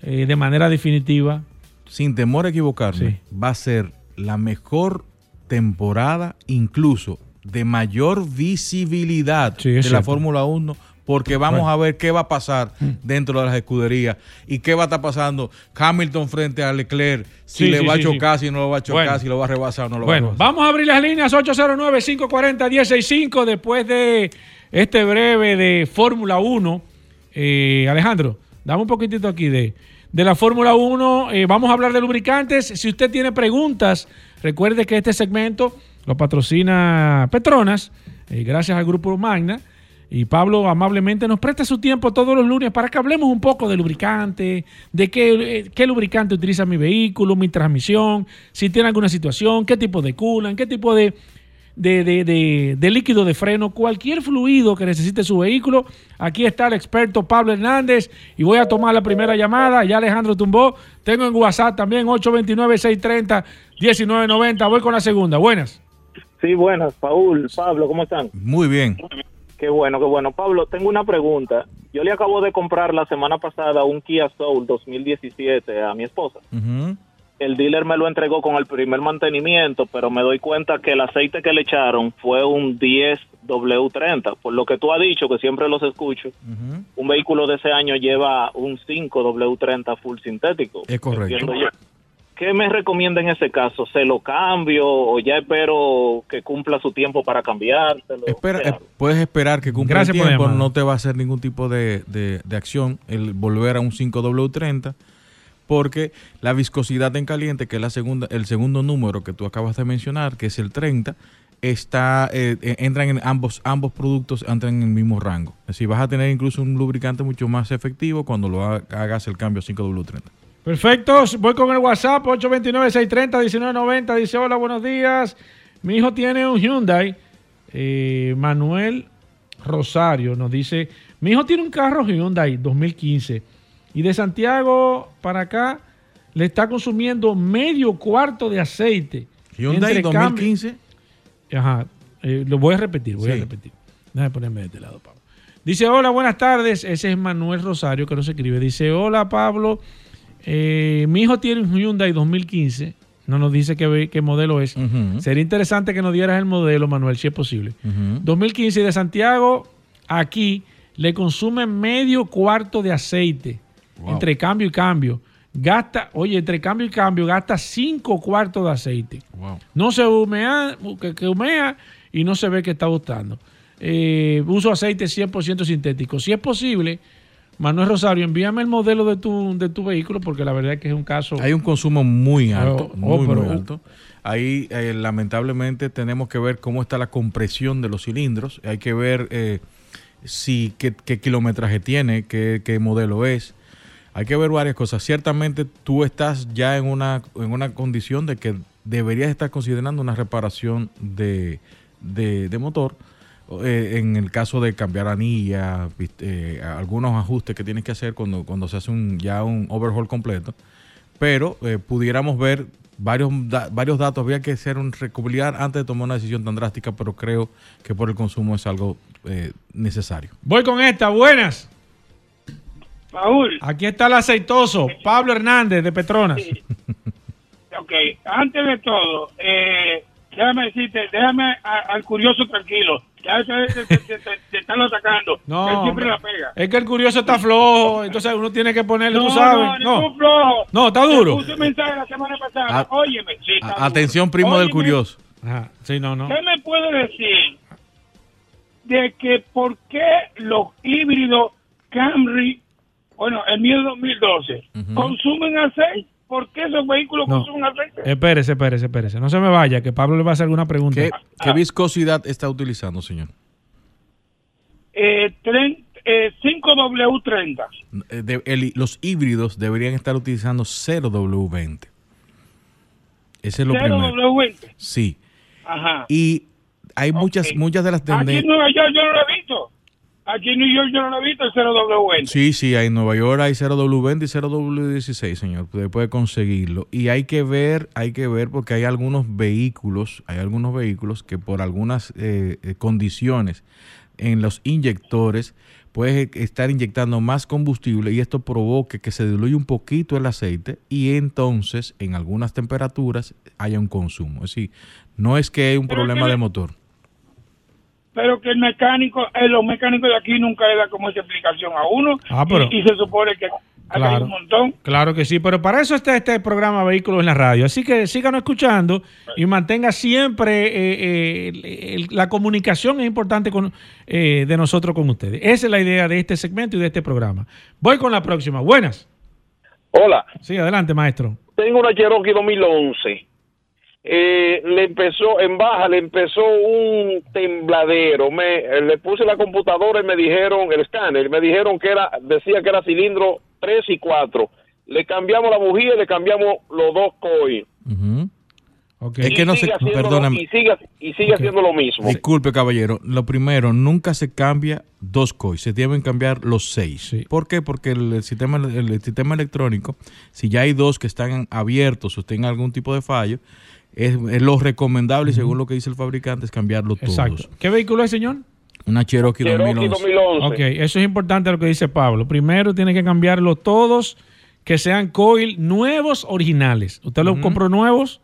eh, de manera definitiva. Sin temor a equivocarme, va a ser la mejor temporada, incluso de mayor visibilidad de la. Fórmula 1 porque vamos Bueno. a ver qué va a pasar dentro de las escuderías y qué va a estar pasando Hamilton frente a Leclerc, si Sí, le sí, va sí, a chocar, si no lo va a chocar, Bueno. si lo va a rebasar o no lo Bueno, va a rebasar. vamos a abrir las líneas 809-540-165 después de este breve de Fórmula 1. Eh, Alejandro, dame un poquitito aquí de, de la Fórmula 1. Eh, vamos a hablar de lubricantes. Si usted tiene preguntas, recuerde que este segmento lo patrocina Petronas, eh, gracias al Grupo Magna. Y Pablo amablemente nos presta su tiempo todos los lunes para que hablemos un poco de lubricante, de qué, eh, qué lubricante utiliza mi vehículo, mi transmisión, si tiene alguna situación, qué tipo de coolant, qué tipo de, de, de- de- de líquido de freno, cualquier fluido que necesite su vehículo. Aquí está el experto Pablo Hernández y voy a tomar la primera llamada. Ya Alejandro tumbó. Tengo en WhatsApp también 829-630-1990. Voy con la segunda. Buenas. Sí, buenas, Paul, Pablo, ¿cómo están? Muy bien. Qué bueno, qué bueno. Pablo, tengo una pregunta. Yo le acabo de comprar la semana pasada un Kia Soul 2017 a mi esposa. El dealer me lo entregó con el primer mantenimiento, pero me doy cuenta que el aceite que le echaron fue un 10W30. Por lo que tú has dicho, que siempre los escucho, un vehículo de ese año lleva un 5W30 full sintético. Es correcto. ¿Qué me recomienda en ese caso? ¿Se lo cambio o ya espero que cumpla su tiempo para cambiárselo? Espera, ¿Qué eh, puedes esperar que cumpla Gracias el tiempo, no te va a hacer ningún tipo de, de- de acción el volver a un 5W30, porque la viscosidad en caliente, que es la segunda, el segundo número que tú acabas de mencionar, que es el 30, está eh, eh, entran en ambos ambos productos entran en el mismo rango. Es decir, vas a tener incluso un lubricante mucho más efectivo cuando lo ha- hagas el cambio a 5W30. Perfecto, voy con el WhatsApp 829-630-1990. Dice, hola, buenos días. Mi hijo tiene un Hyundai. Eh, Manuel Rosario nos dice, mi hijo tiene un carro Hyundai 2015 y de Santiago para acá le está consumiendo medio cuarto de aceite. Hyundai Entre cambio- 2015. Ajá, eh, lo voy a repetir, voy a repetir. Déjame ponerme de este lado, Pablo. Dice, hola, buenas tardes. Ese es Manuel Rosario, que no se escribe. Dice, hola, Pablo. Eh, mi hijo tiene un Hyundai 2015. No nos dice qué, modelo es. Sería interesante que nos dieras el modelo, Manuel, si es posible. 2015 y de Santiago, aquí le consume medio cuarto de aceite. Wow. Entre cambio y cambio. Gasta, oye, entre cambio y cambio, gasta cinco cuartos de aceite. Wow. No se humea, que, que humea y no se ve que está gustando. Eh, uso aceite 100% sintético. Si es posible, Manuel Rosario, envíame el modelo de tu, de tu vehículo porque la verdad es que es un caso... Hay un consumo muy alto, Oh, muy, oh, alto. Ahí, eh, lamentablemente, tenemos que ver cómo está la compresión de los cilindros. Hay que ver eh, si qué, qué kilometraje tiene, qué, qué modelo es. Hay que ver varias cosas. Ciertamente, tú estás ya en una, en una condición de que deberías estar considerando una reparación de, de- de motor. Eh, en el caso de cambiar anilla, viste, eh, algunos ajustes que tienes que hacer cuando, cuando se hace un, ya un overhaul completo pero eh, pudiéramos ver varios, da- varios datos. Había que hacer un recopilar antes de tomar una decisión tan drástica, pero creo que por el consumo es algo eh, necesario. Voy con esta, buenas. Paul. Aquí está el aceitoso, Pablo Hernández de Petronas. Ok, antes de todo, eh, déjame decirte, déjame a- al curioso tranquilo. Ya te- te- te están atacando. No, Él siempre la pega. Es que el curioso está flojo, entonces uno tiene que ponerle, No, tú sabes. no, No, ningún flojo. No, está duro. puse un mensaje la semana pasada. Ah, Óyeme, sí, está A- duro. atención, primo del curioso. Ajá, sí, no, no. ¿Qué me puede decir de que por qué los híbridos Camry, bueno, el mío es 2012, consumen aceite? ¿Por qué esos vehículos No. consumen aceite? Espérese, espérese, espérese. No se me vaya, que Pablo le va a hacer alguna pregunta. ¿Qué, qué viscosidad está utilizando, señor? Eh, tren- eh, 5W30. Eh, de- el- los híbridos deberían estar utilizando 0W20. Ese es lo primero. 0W20. Sí. Ajá. Y hay muchas, muchas de las Aquí en tendencias. Nueva York yo no lo he visto. Aquí en New York yo no lo he visto el 0W20. Sí, sí, hay en Nueva York hay 0W20 y 0W16, señor. Usted puede conseguirlo. Y hay que ver, hay que ver porque hay algunos vehículos, hay algunos vehículos que por algunas eh, eh, condiciones en los inyectores puedes estar inyectando más combustible y esto provoque que se diluya un poquito el aceite y entonces en algunas temperaturas haya un consumo. Es decir, no es que hay un Pero problema que- de motor. Pero que el mecánico, eh, los mecánicos de aquí nunca le dan como esa explicación a uno. Ah, pero- y, y se supone que acá hay Claro. un montón. Claro que sí, pero para eso está este programa Vehículos en la Radio. Así que síganos escuchando y mantenga siempre eh, eh, el- el- la comunicación es importante con, eh, de nosotros con ustedes. Esa es la idea de este segmento y de este programa. Voy con la próxima. Buenas. Hola, Sí, adelante, maestro. tengo una Cherokee 2011. Eh, le empezó, en baja, le empezó un tembladero. Me, eh, le puse la computadora y me dijeron, el escáner, me dijeron que era, decía que era cilindro 3 y 4. Le cambiamos la bujía y le cambiamos los dos coils. Es que no se, lo- perdóname. y sigue, y sigue haciendo lo mismo. Disculpe, caballero. Lo primero, nunca se cambia dos coils, se deben cambiar los seis. ¿Por qué? Porque el, el sistema, el, el sistema electrónico, si ya hay dos que están abiertos o tienen algún tipo de fallo, es, es lo recomendable, según lo que dice el fabricante, es cambiarlo Exacto. todos. ¿Qué vehículo es, señor? Una Cherokee, 2011. Ok, eso es importante lo que dice Pablo. Primero tiene que cambiarlos todos que sean coil nuevos originales. ¿Usted los compró nuevos?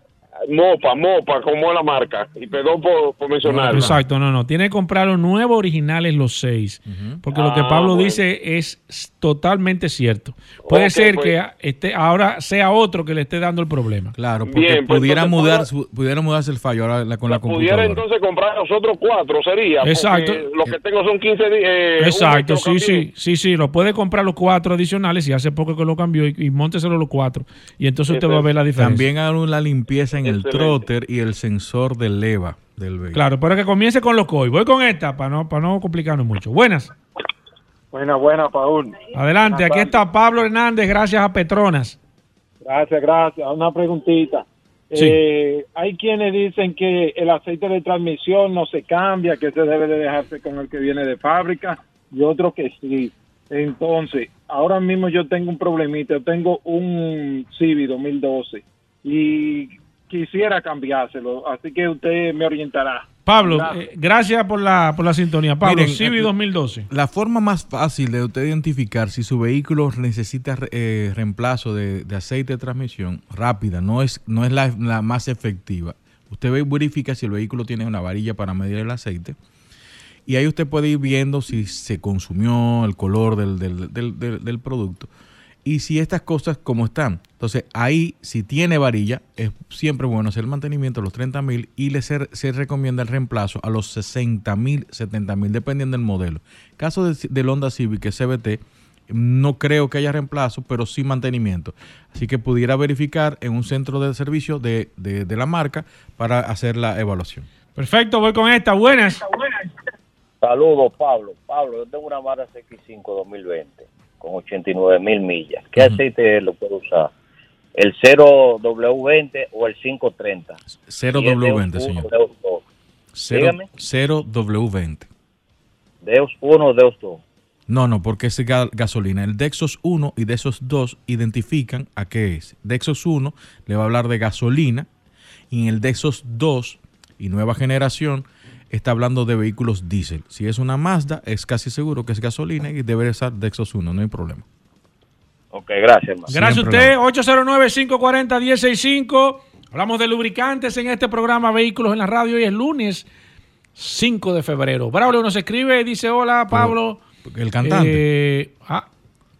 Mopa, Mopa, como la marca. Y perdón por, por mencionarla. Exacto, no, no. Tiene que comprar los nuevos originales, los seis. Porque lo que Ah, Pablo bueno. dice es totalmente cierto. Puede ser pues. que este, ahora sea otro que le esté dando el problema. Claro, porque Bien, pues, pudiera, entonces, mudar, su- pudiera mudarse el fallo ahora la- con la Pudiera computadora. entonces comprar los otros cuatro, sería. Exacto. Lo que tengo son 15 días. eh, Exacto, sí, sí, sí, sí, lo puede comprar los cuatro adicionales y hace poco que lo cambió y, y mónteselo los cuatro. Y entonces usted va a ver la diferencia. También hagan la limpieza en el Excelente. trotter y el sensor de leva del vehículo. Claro, pero que comience con los COI. Voy con esta para no, para no complicarnos mucho. Buenas. Buena, buena, Paul. Adelante, aquí está Pablo Hernández, gracias a Petronas. Gracias, gracias. Una preguntita. Sí. Eh, hay quienes dicen que el aceite de transmisión no se cambia, que se debe de dejarse con el que viene de fábrica, y otros que sí. Entonces, ahora mismo yo tengo un problemita. Yo tengo un Civi 2012 y quisiera cambiárselo, así que usted me orientará. Pablo, Gracias. eh, gracias por la, por la sintonía. Pablo, Miren, Civi eh, 2012. La forma más fácil de usted identificar si su vehículo necesita eh, reemplazo de, de aceite de transmisión rápida, no es, no es la, la más efectiva. Usted ve- verifica si el vehículo tiene una varilla para medir el aceite y ahí usted puede ir viendo si se consumió el color del, del- del- del- del producto y si estas cosas como están. Entonces ahí si tiene varilla es siempre bueno hacer el mantenimiento a los 30 mil y le se, se recomienda el reemplazo a los 60 mil, 70 mil, dependiendo del modelo. Caso de- del Honda Civic que CBT, no creo que haya reemplazo, pero sí mantenimiento. Así que pudiera verificar en un centro de servicio de, de- de la marca para hacer la evaluación. Perfecto, voy con esta. Buenas. Saludos, Pablo. Pablo, yo tengo una Mazda CX5 2020 con 89 mil millas. ¿Qué aceite lo puedo usar? ¿El 0W20 o el 530? 0W20, Y es señor. Deus 1, Deus 2. Cero- Dígame. 0W20. Deus 1 o Deus 2. No, no, porque es ga- gasolina. El Dexos 1 y Dexos 2 identifican a qué es. Dexos 1 le va a hablar de gasolina y en el Dexos 2 y nueva generación está hablando de vehículos diésel. Si es una Mazda, es casi seguro que es gasolina y debe ser Dexos 1, no hay problema. Ok, gracias, hermano. Gracias a usted. 809-540-1065. Hablamos de lubricantes en este programa Vehículos en la Radio. Hoy es lunes 5 de febrero. Braulio nos escribe, dice: Hola, Pablo. el cantante. Eh, ah,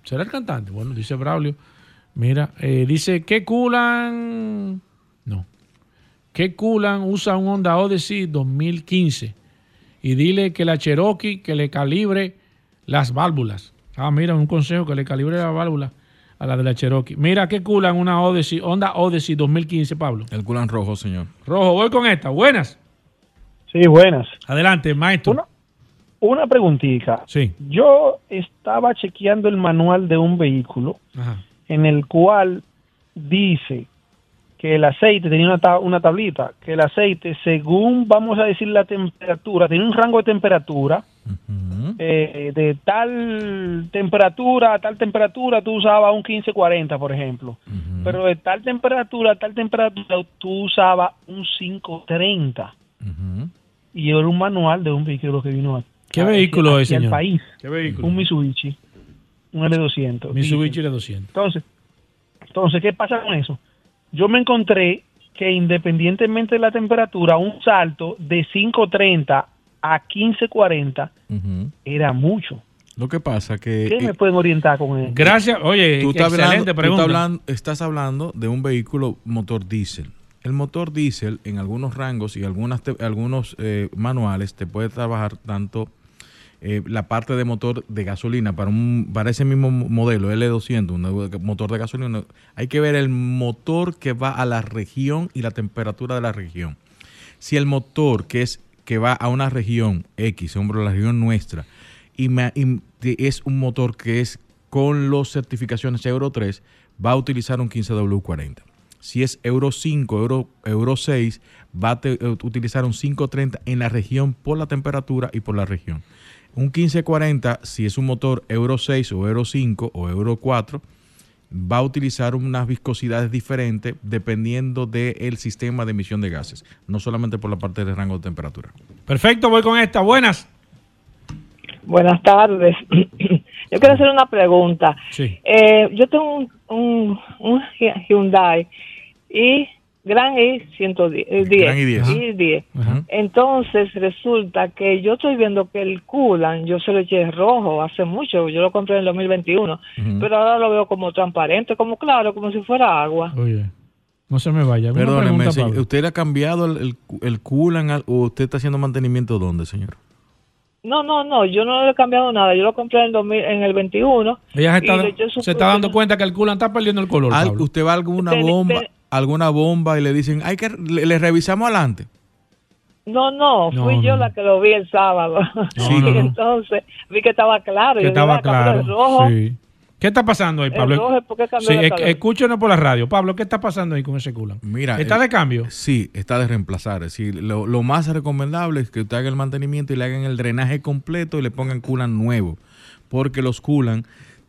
¿será el cantante? Bueno, dice Braulio. Mira, eh, dice: ¿Qué culan? ¿Qué culan usa un Honda Odyssey 2015? Y dile que la Cherokee que le calibre las válvulas. Ah, mira, un consejo que le calibre la válvula a la de la Cherokee. Mira, ¿qué culan una Odyssey, Honda Odyssey 2015, Pablo? El culan rojo, señor. Rojo, voy con esta. Buenas. Sí, buenas. Adelante, maestro. Una preguntita. Sí. Yo estaba chequeando el manual de un vehículo Ajá. en el cual dice que el aceite tenía una, ta- una tablita, que el aceite, según vamos a decir la temperatura, tiene un rango de temperatura, eh, de tal temperatura a tal temperatura tú usabas un 1540, por ejemplo, pero de tal temperatura a tal temperatura tú usabas un 530. Y era un manual de un vehículo que vino a- ¿Qué a- vehículo es, aquí al señor? país. ¿Qué vehículo? Un Mitsubishi, un L200. Mitsubishi Diesel. L200. Entonces, entonces, ¿qué pasa con eso? Yo me encontré que independientemente de la temperatura, un salto de 530 a 1540 era mucho. Lo que pasa que... ¿Qué eh, me pueden orientar con eso? Gracias. Oye, tú estás excelente hablando, tú pregunta. estás hablando- estás hablando de un vehículo motor diésel. El motor diésel en algunos rangos y algunas te- algunos eh, manuales te puede trabajar tanto eh, la parte de motor de gasolina para un para ese mismo mo- modelo L200, un motor de gasolina. Hay que ver el motor que va a la región y la temperatura de la región. Si el motor que es que va a una región X, hombre, la región nuestra, y, es un motor que es con las certificaciones Euro 3, va a utilizar un 15W40. Si es Euro 5, Euro, Euro 6, va a eh, utilizar un 530 en la región por la temperatura y por la región. Un 1540, si es un motor Euro 6 o Euro 5 o Euro 4, va a utilizar unas viscosidades diferentes dependiendo del sistema de emisión de gases, no solamente por la parte del rango de temperatura. Perfecto, voy con esta. Buenas. Buenas tardes. [clears throat] Yo quiero hacer una pregunta. Sí. Eh, yo tengo un, un, un Hyundai y Gran I 110. eh, 10, Gran I10. I 10. Entonces resulta que yo estoy viendo que el Coolant yo se lo eché rojo hace mucho, yo lo compré en el 2021, Ujú. pero ahora lo veo como transparente, como claro, como si fuera agua. Oye, no se me vaya. ¿Alguna Perdóneme, pregunta, señor? ¿usted le ha cambiado el, el, al- o usted está haciendo mantenimiento dónde, señor? No, no, no, yo no le he cambiado nada, yo lo compré en el, 2000 en el 21. Ella se y está, le eché su- se está dando cuenta que el culo está perdiendo el color. Al- Pablo. ¿Usted va a alguna Ten- bomba, ten- alguna bomba y le dicen, hay que le, le revisamos adelante? No, no, No, fui yo no. la que lo vi el sábado. Sí, [laughs] y no, no. entonces vi que estaba claro. que yo estaba dije, "Ah, claro. el rojo, sí. ¿Qué está pasando ahí, el Pablo? escúchenos por la radio. Pablo, ¿qué está pasando ahí con ese culo? Mira, ¿Está el- de cambio? Sí, está de reemplazar. Es decir, lo, lo más recomendable es que usted haga el mantenimiento y le hagan el drenaje completo y le pongan coolant nuevo. Porque los coolant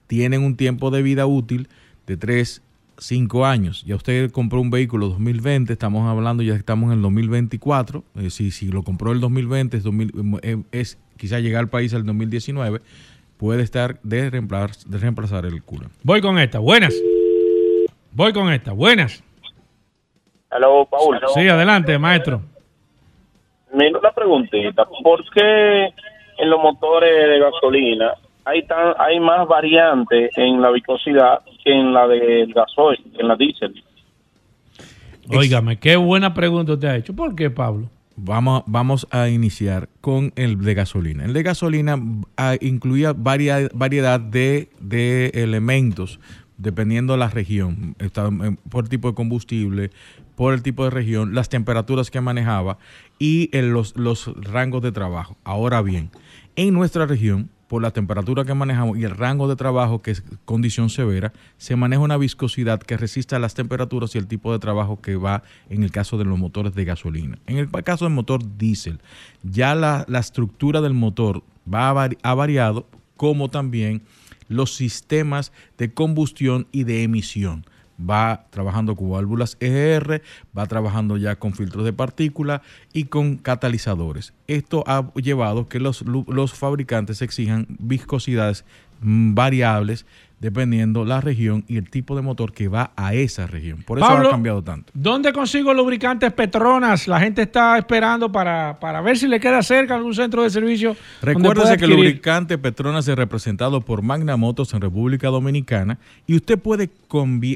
tienen un tiempo de vida útil de 3, 5 años. Ya usted compró un vehículo 2020, estamos hablando, ya estamos en el 2024. Es decir, si lo compró el 2020, es, 2000, eh, es quizá llegar al país el 2019, puede estar de reemplazar, de reemplazar el coolant. Voy con esta. Buenas. Voy con esta. Buenas. Hello, Paul. Sí, adelante, maestro. Mira una preguntita. ¿Por qué en los motores de gasolina hay tan, hay más variantes en la viscosidad que en la del gasoil, en la diésel? Óigame, qué buena pregunta usted ha hecho. ¿Por qué, Pablo? Vamos, vamos a iniciar con el de gasolina. El de gasolina ah, incluía varia- variedad de, de elementos dependiendo de la región, eh, por el tipo de combustible, por el tipo de región, las temperaturas que manejaba y eh, los, los rangos de trabajo. Ahora bien, en nuestra región, por la temperatura que manejamos y el rango de trabajo, que es condición severa, se maneja una viscosidad que resista a las temperaturas y el tipo de trabajo que va en el caso de los motores de gasolina. En el caso del motor diésel, ya la, la estructura del motor va ha variado, como también los sistemas de combustión y de emisión. Va trabajando con válvulas EGR, va trabajando ya con filtros de partícula y con catalizadores. Esto ha llevado que los, los fabricantes exijan viscosidades variables dependiendo la región y el tipo de motor que va a esa región. Por eso Pablo, ha cambiado tanto. ¿Dónde consigo lubricantes Petronas? La gente está esperando para, para ver si le queda cerca algún centro de servicio. Recuérdese que el lubricante Petronas es representado por Magna Motos en República Dominicana y usted puede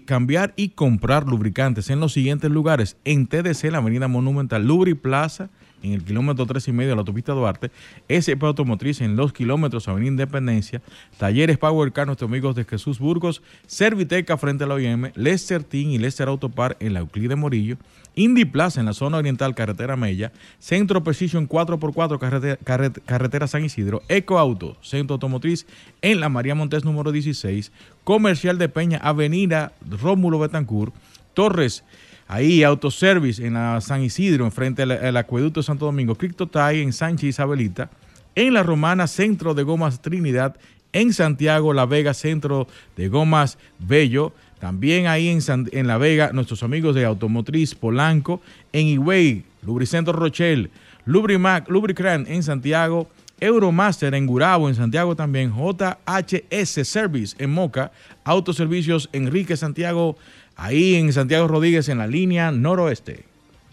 cambiar y comprar lubricantes en los siguientes lugares. En TDC, la Avenida Monumental, Lubri Plaza, en el kilómetro 3 y medio de la autopista Duarte, SP Automotriz en los kilómetros Avenida Independencia, Talleres Power Car, nuestros amigos de Jesús Burgos, Serviteca frente a la OIM, Lester Team y Lester Autopar en la Euclide Morillo, Indy Plaza en la zona oriental, carretera Mella, Centro Precision 4x4, carretera, carret- carretera San Isidro, Eco Auto, Centro Automotriz en la María Montes número 16, Comercial de Peña, Avenida Rómulo Betancourt, Torres, ahí Autoservice en la San Isidro, enfrente al Acueducto de Santo Domingo, Criptotay en Sánchez Isabelita, en La Romana, Centro de Gomas Trinidad, en Santiago, La Vega, Centro de Gomas Bello, también ahí en, San- en La Vega, nuestros amigos de Automotriz Polanco, en Higüey, Lubricentro Rochelle, Lubrimac, Lubricran en Santiago, Euromaster en Gurabo, en Santiago también, JHS Service en Moca, Autoservicios Enrique Santiago, ahí en Santiago Rodríguez en la línea noroeste.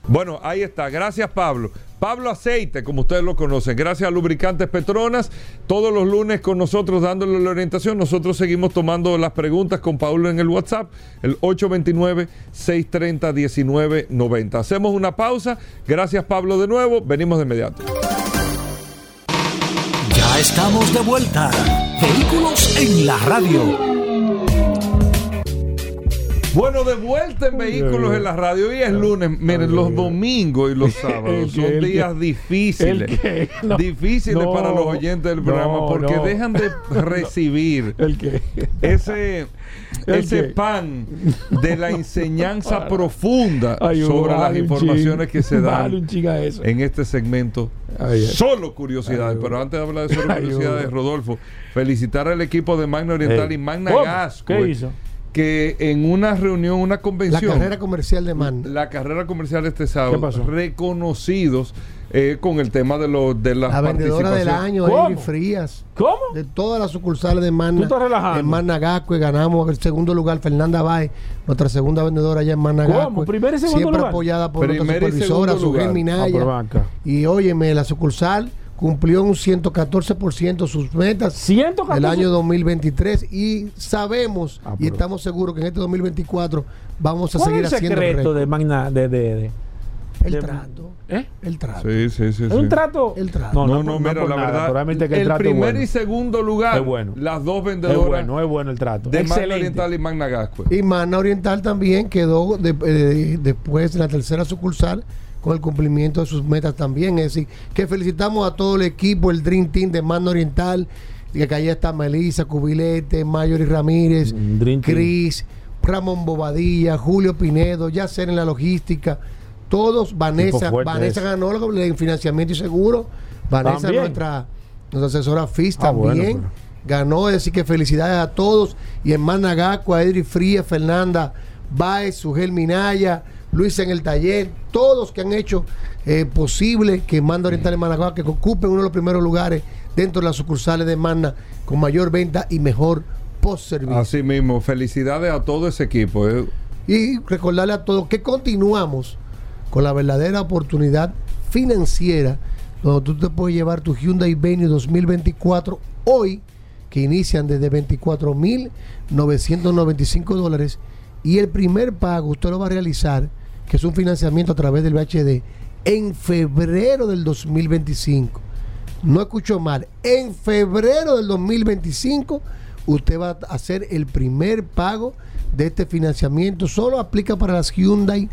Bueno, ahí está. Gracias, Pablo. Pablo Aceite, como ustedes lo conocen. Gracias a Lubricantes Petronas. Todos los lunes con nosotros dándole la orientación. Nosotros seguimos tomando las preguntas con Pablo en el WhatsApp, el 829-630-1990. Hacemos una pausa. Gracias, Pablo, de nuevo. Venimos de inmediato. Ya estamos de vuelta. Vehículos en la radio. Bueno, de vuelta en Vehículos en la Radio. Hoy es lunes. Miren, los domingos y los [laughs] sábados son días difíciles. no, difíciles no, para los oyentes del programa no, porque dejan de [laughs] recibir ese, ¿El ese pan [laughs] de la enseñanza profunda Ay, sobre las informaciones que se dan en este segmento. Ay. Solo curiosidades. Ay, Pero antes de hablar de solo curiosidades. Rodolfo, felicitar al equipo de Magna Oriental Eh, y Magna. Gas. ¿Qué güey, hizo? Que en una reunión, una La convención, carrera comercial de Magna. la carrera comercial este sábado, ¿Qué pasó? reconocidos eh, con el tema de, los de las La vendedora del año, Amy Frías. ¿Cómo? De todas las sucursales de Magna. ¿Tú estás relajando? En Magna Gascue ganamos el segundo lugar, Fernanda Bay, nuestra segunda vendedora allá en Magna ¿Cómo? ¿Primero y segundo Siempre lugar? apoyada por nuestra supervisora, lugar. Minaya. Ah. Y óyeme, la sucursal cumplió un 114% sus metas 114. del año 2023 y sabemos Ah, y estamos seguros que en este 2024 vamos a ¿Cuál seguir es el haciendo secreto de Magna de, de, de- el de- trato. ¿Eh? El trato. Sí, sí, sí. ¿Es un trato? El trato. No, No, no, no, no, mira, la nada, verdad. que el, el trato es primer bueno. y segundo lugar, Es bueno. las dos Es vendedoras bueno, es bueno el trato. de Magna Excelente. Oriental y Magna Gascue. Y Magna Oriental también quedó de- eh, después en la tercera sucursal con el cumplimiento de sus metas también. Es decir, que felicitamos a todo el equipo, el Dream Team de Magna Oriental, que allá está Melissa, Cubilete, Mayori Ramírez. Cris, Ramón Bobadilla, Julio Pinedo, Yacer en la logística, todos, Vanessa, Vanessa ganó en financiamiento y seguro, Vanessa También. nuestra, nuestra asesora FIS Ah, bueno, también ganó, es decir que felicidades a todos y en Managaco, a Edri Frías, Fernanda Baez, Sugel Minaya, Luis en el taller, todos que han hecho eh, posible que Manda Oriental en Managaco que ocupen uno de los primeros lugares dentro de las sucursales de Magna con mayor venta y mejor post-servicio. Así mismo, felicidades a todo ese equipo. eh. Y recordarle a todos que continuamos con la verdadera oportunidad financiera donde tú te puedes llevar tu Hyundai Venue 2024 hoy, que inician desde 24.995 dólares. Y el primer pago usted lo va a realizar, que es un financiamiento a través del BHD, en febrero del 2025. No escucho mal. En febrero del 2025 usted va a hacer el primer pago de este financiamiento. Solo aplica para las Hyundai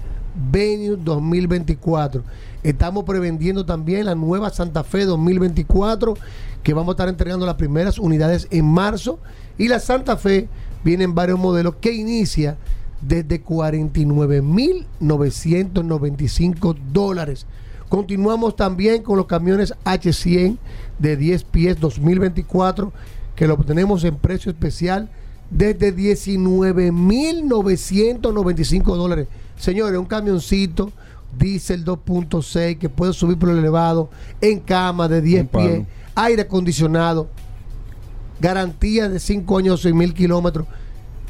Venue 2024. Estamos prevendiendo también la nueva Santa Fe 2024 que vamos a estar entregando las primeras unidades en marzo. Y la Santa Fe vienen varios modelos que inicia desde 49.995 dólares. Continuamos también con los camiones H100 de 10 pies 2024 que lo tenemos en precio especial desde 19.995 dólares. Señores, un camioncito diésel 2.6 que puede subir por el elevado en cama de 10 Un palo. pies, aire acondicionado, garantía de 5 años, 6 mil kilómetros,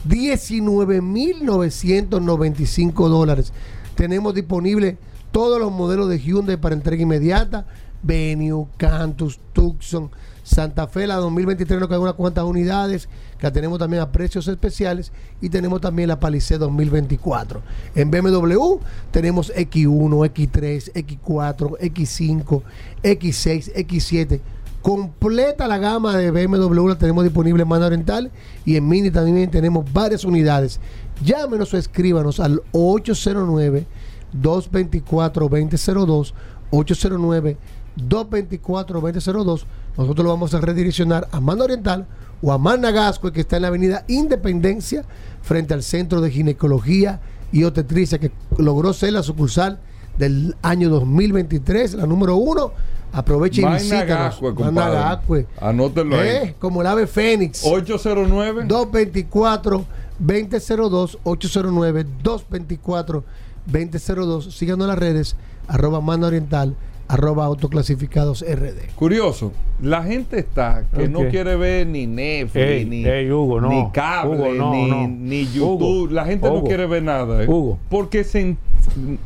19.995 dólares. Tenemos disponible todos los modelos de Hyundai para entrega inmediata, Venue, Cantus, Tucson, Santa Fe, la 2023 nos quedan unas cuantas unidades, que la tenemos también a precios especiales, y tenemos también la Palisade 2024. En BMW tenemos X1, X3, X4, X5, X6, X7. Completa la gama de BMW la tenemos disponible en Mano Oriental y en Mini también tenemos varias unidades. Llámenos o escríbanos al 809 224 2002 809 224 2002 nosotros lo vamos a redireccionar a Mano Oriental o a Managasco que está en la avenida Independencia frente al Centro de Ginecología y Obstetricia que logró ser la sucursal del año 2023 la número uno aproveche y visítanos. Managascue. Anótenlo ahí. Eh, como el ave fénix 809 224 2002 809 224 2002 síganos en las redes arroba mano oriental arroba autoclasificados rd Curioso, la gente está que no quiere ver ni Netflix, Ey, ni, ey, Hugo, no. ni cable, Hugo, no, ni, no. ni YouTube. Hugo, la gente no quiere ver nada. ¿eh? Hugo. Porque se. En-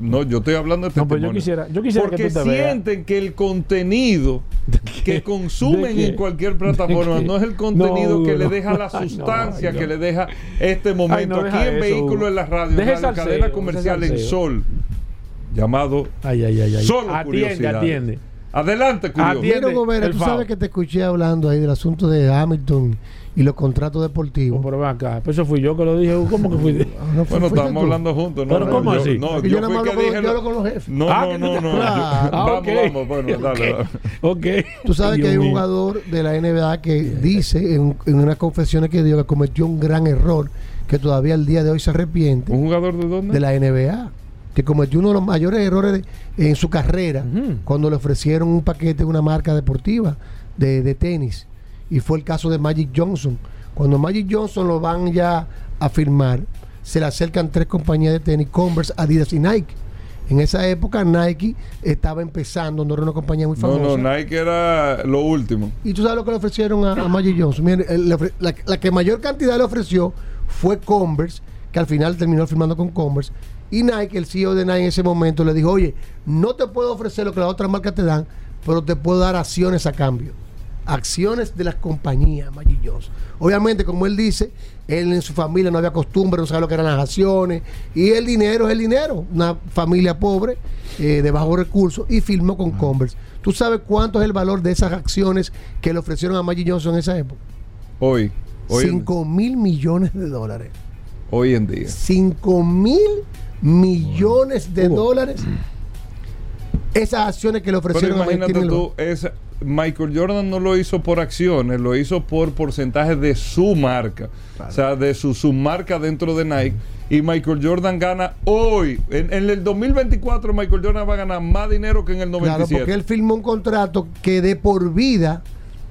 no, yo estoy hablando de No, pues yo testimonio. quisiera- yo quisiera que Porque tú te veas. sienten que el contenido que consumen en cualquier plataforma no es el contenido No, que le deja la sustancia ay, que le deja este momento. Aquí en eso, Vehículo Hugo. en la radio, el salseo, cadena comercial en. Sol, llamado Ay, ay, ay, ay. Solo Atiende, Curiosidades. atiende. Adelante. Atiende. Quiero Gobera, el tú sabes que te escuché hablando ahí del asunto de Hamilton y los contratos deportivos pero ven acá. Pues eso fui yo que lo dije. ¿Cómo que fui? No, Bueno, fue- fuiste estamos tú. hablando juntos, ¿no? Pero no, ¿cómo yo, así? No, yo, yo nada fui más que hablo con- dije. yo hablo con los jefes. No, Ah, no, no, no. yo- Ah, vamos, ok. vamos. Bueno, [laughs] dale, dale. ok. Tú sabes Dios que hay un jugador de la NBA que dice en, en unas confesiones que dio que cometió un gran error que todavía al día de hoy se arrepiente ¿Un jugador de dónde? de la NBA que cometió uno de los mayores errores de- en su carrera Ujú. cuando le ofrecieron un paquete de una marca deportiva de, de tenis y fue el caso de Magic Johnson cuando Magic Johnson lo van ya a firmar, se le acercan tres compañías de tenis, Converse, Adidas y Nike. En esa época Nike estaba empezando, no era una compañía muy No, famosa. no, Nike era lo último. Y tú sabes lo que le ofrecieron a, a Magic Johnson. Mire, el- le ofre- la, la que mayor cantidad le ofreció fue Converse, que al final terminó firmando con Converse. Y Nike, el CEO de Nike en ese momento, le dijo, oye, no te puedo ofrecer lo que las otras marcas te dan, pero te puedo dar acciones a cambio. Acciones de las compañías, Magic Johnson. Obviamente, como él dice, él en su familia no había costumbre, no sabe lo que eran las acciones. Y el dinero es el dinero. Una familia pobre, eh, de bajos recursos, y firmó con Converse. ¿Tú sabes cuánto es el valor de esas acciones que le ofrecieron a Magic Johnson en esa época? Hoy. Hoy, en, 5 mil millones de dólares. hoy en día. 5 mil millones de dólares. Esas acciones que le Pero ofrecieron a imagínate Michael tú, esa- Michael Jordan no lo hizo por acciones, lo hizo por porcentaje de su marca. O sea, de su, su marca dentro de Nike. Y Michael Jordan gana hoy. En, en el 2024 Michael Jordan va a ganar más dinero que en el Claro, 97. porque él firmó un contrato que de por vida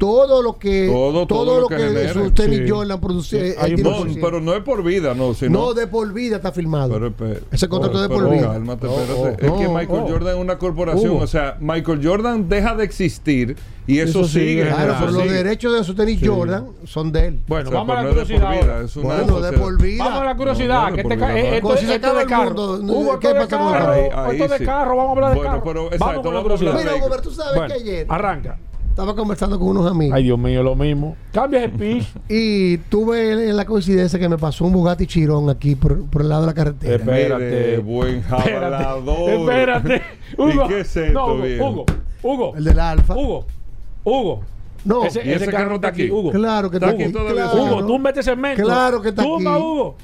todo lo que Todo- todo lo lo que que, tenis Sí. Jordan produce Sí, eh, tiene no, pero no es por vida, no. Sino, no de por vida está firmado Pero, pero- ese contrato oh, de por pero vida cálmate, Oh, espérate. oh, es que no, Michael oh. Jordan es una corporación. Hugo. O sea, Michael Jordan deja de existir y eso, Eso sigue. sigue, claro, pero los derechos de sus tenis Sí. Jordan son de él. Bueno, O sea, vamos a la pero curiosidad. Bueno, de por vida. Vamos a la curiosidad. No, no, que por este, eh, esto, de el carro. ¿qué pasa con los carro. Esto de carro. Vamos a hablar de Bueno, carro. pero, vamos exacto, Mira, pero tú sabes Bueno, que ayer Arranca. Estaba conversando con unos amigos Ay, Dios mío, lo mismo. Cambia el pitch. [laughs] y tuve en la coincidencia que me pasó un Bugatti Chirón aquí por, por el lado de la carretera. Espérate. Mire, buen jabalador. Espérate. Hugo. ¿Y qué es esto, no, Hugo, viejo? Hugo. Hugo. El del Alfa. Hugo. Hugo. No, Ese, ¿Y ese carro está aquí? Hugo. claro que Está está aquí aquí. todavía, claro. Hugo, tú metes cemento. Claro que está Tumba, aquí. Hugo.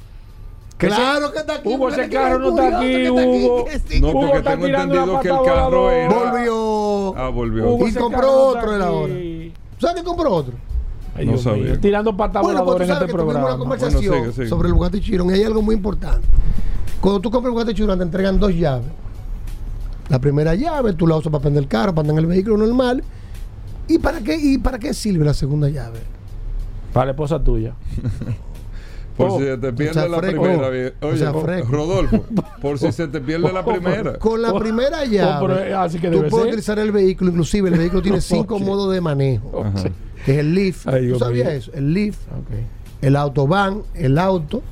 Claro que está aquí. Hugo, ese carro no está aquí, Hugo. No, porque está tengo entendido que el carro era. Volvió. Ah, volvió. Hugo, Y compró otro él ahora. ¿Sabes que compró otro? Ay, No sabía. Tirando pata Bueno, pues en sabes este que tuvimos una programa. conversación Bueno, sigue, sigue. sobre el Bugatti Chiron y hay algo muy importante. Cuando tú compras el Bugatti Chiron te entregan dos llaves. La primera llave tú la usas para prender el carro, para andar en el vehículo normal. ¿Y para qué, y para qué sirve la segunda llave? Para la esposa tuya. [laughs] Por Oh. si se te pierde sea, la primera. Oh. O Oye, sea, oh. Rodolfo, por si [laughs] se te pierde la Oh, primera. Con la Oh, primera oh, llave, pero, así que tú debe puedes ser. utilizar el vehículo. Inclusive el vehículo tiene [laughs] cinco modos de manejo. Que es el lift. Ay, ¿Tú sabías eso? El lift, el autobahn, el auto.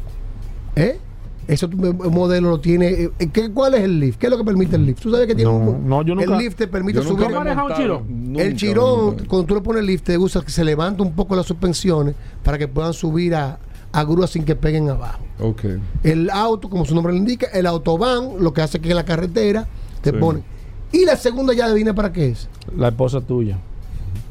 ¿Eh? Ese tu- modelo lo tiene. eh, ¿qué, ¿Cuál es el lift? ¿Qué es lo que permite el lift? ¿Tú sabes que tiene No, un, no, yo nunca- El lift te permite subir. manejas un chirón? nunca, el chirón, nunca. cuando tú le pones el lift, te gusta que se levanta un poco las suspensiones para que puedan subir a, a grúas sin que peguen abajo. Ok. El auto, como su nombre lo indica, el autobahn, lo que hace que en la carretera te Sí. pone. Y la segunda llave viene para qué es. La esposa tuya.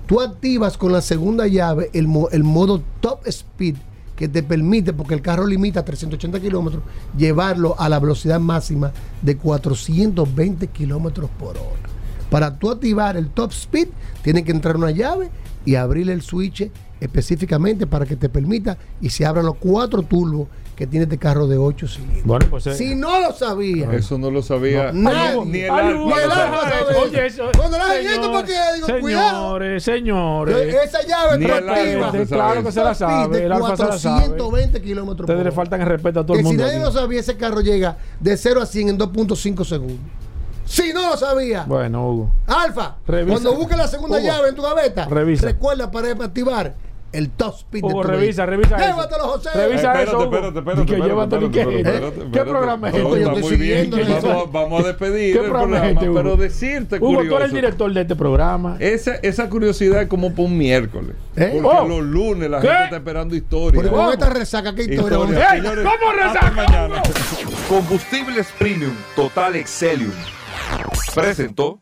Tú activas con la segunda llave el, mo- el modo top speed que te permite, porque el carro limita a 380 kilómetros, llevarlo a la velocidad máxima de 420 kilómetros por hora. Para tú activar el top speed, tiene que entrar una llave y abrir el switch específicamente para que te permita y se abran los cuatro turbos que tiene este carro de 8 cilindros. Bueno, pues. eh, Si no lo sabía, Eso no lo sabía. No, nadie. Ni el Ni el. Oye, eso. Cuando la gente, señores, porque digo, cuidado. señores, señores. esa llave Ni el proactiva. Alfa se claro que se la sabe. de El Alfa se la sabe. 420 kilómetros Ustedes le faltan el respeto a todo Que el si mundo. nadie aquí. lo sabía, ese carro llega de 0 a 100 en 2.5 segundos. Si no lo sabía, Bueno, Hugo. Alfa, Revisa. cuando busques la segunda Hugo, llave en tu gaveta, revisa. recuerda para activar el top speed Hugo, de tu revisa, revisa eso. Llévatelo, José. Revisa Eh, eso, Hugo. espérate, espérate, que espérate, llévatelo, espérate, ¿qué- espérate, ¿eh? espérate, ¿Qué espérate. programa es este? Yo estoy muy bien. siguiendo eso. Vamos, a- vamos a despedir ¿Qué el programa es programa, este, pero decirte Hugo, tú eres el curioso. director de este programa. Esa, esa curiosidad es como para un miércoles. ¿Eh? Porque Oh. los lunes la ¿Qué? gente está esperando historia. Porque con ¿Cómo? esta resaca, ¿qué historia? vamos a Historia, ¡Ey! señores. ¿Cómo resaca, mañana. Combustibles Premium Total Excelium presentó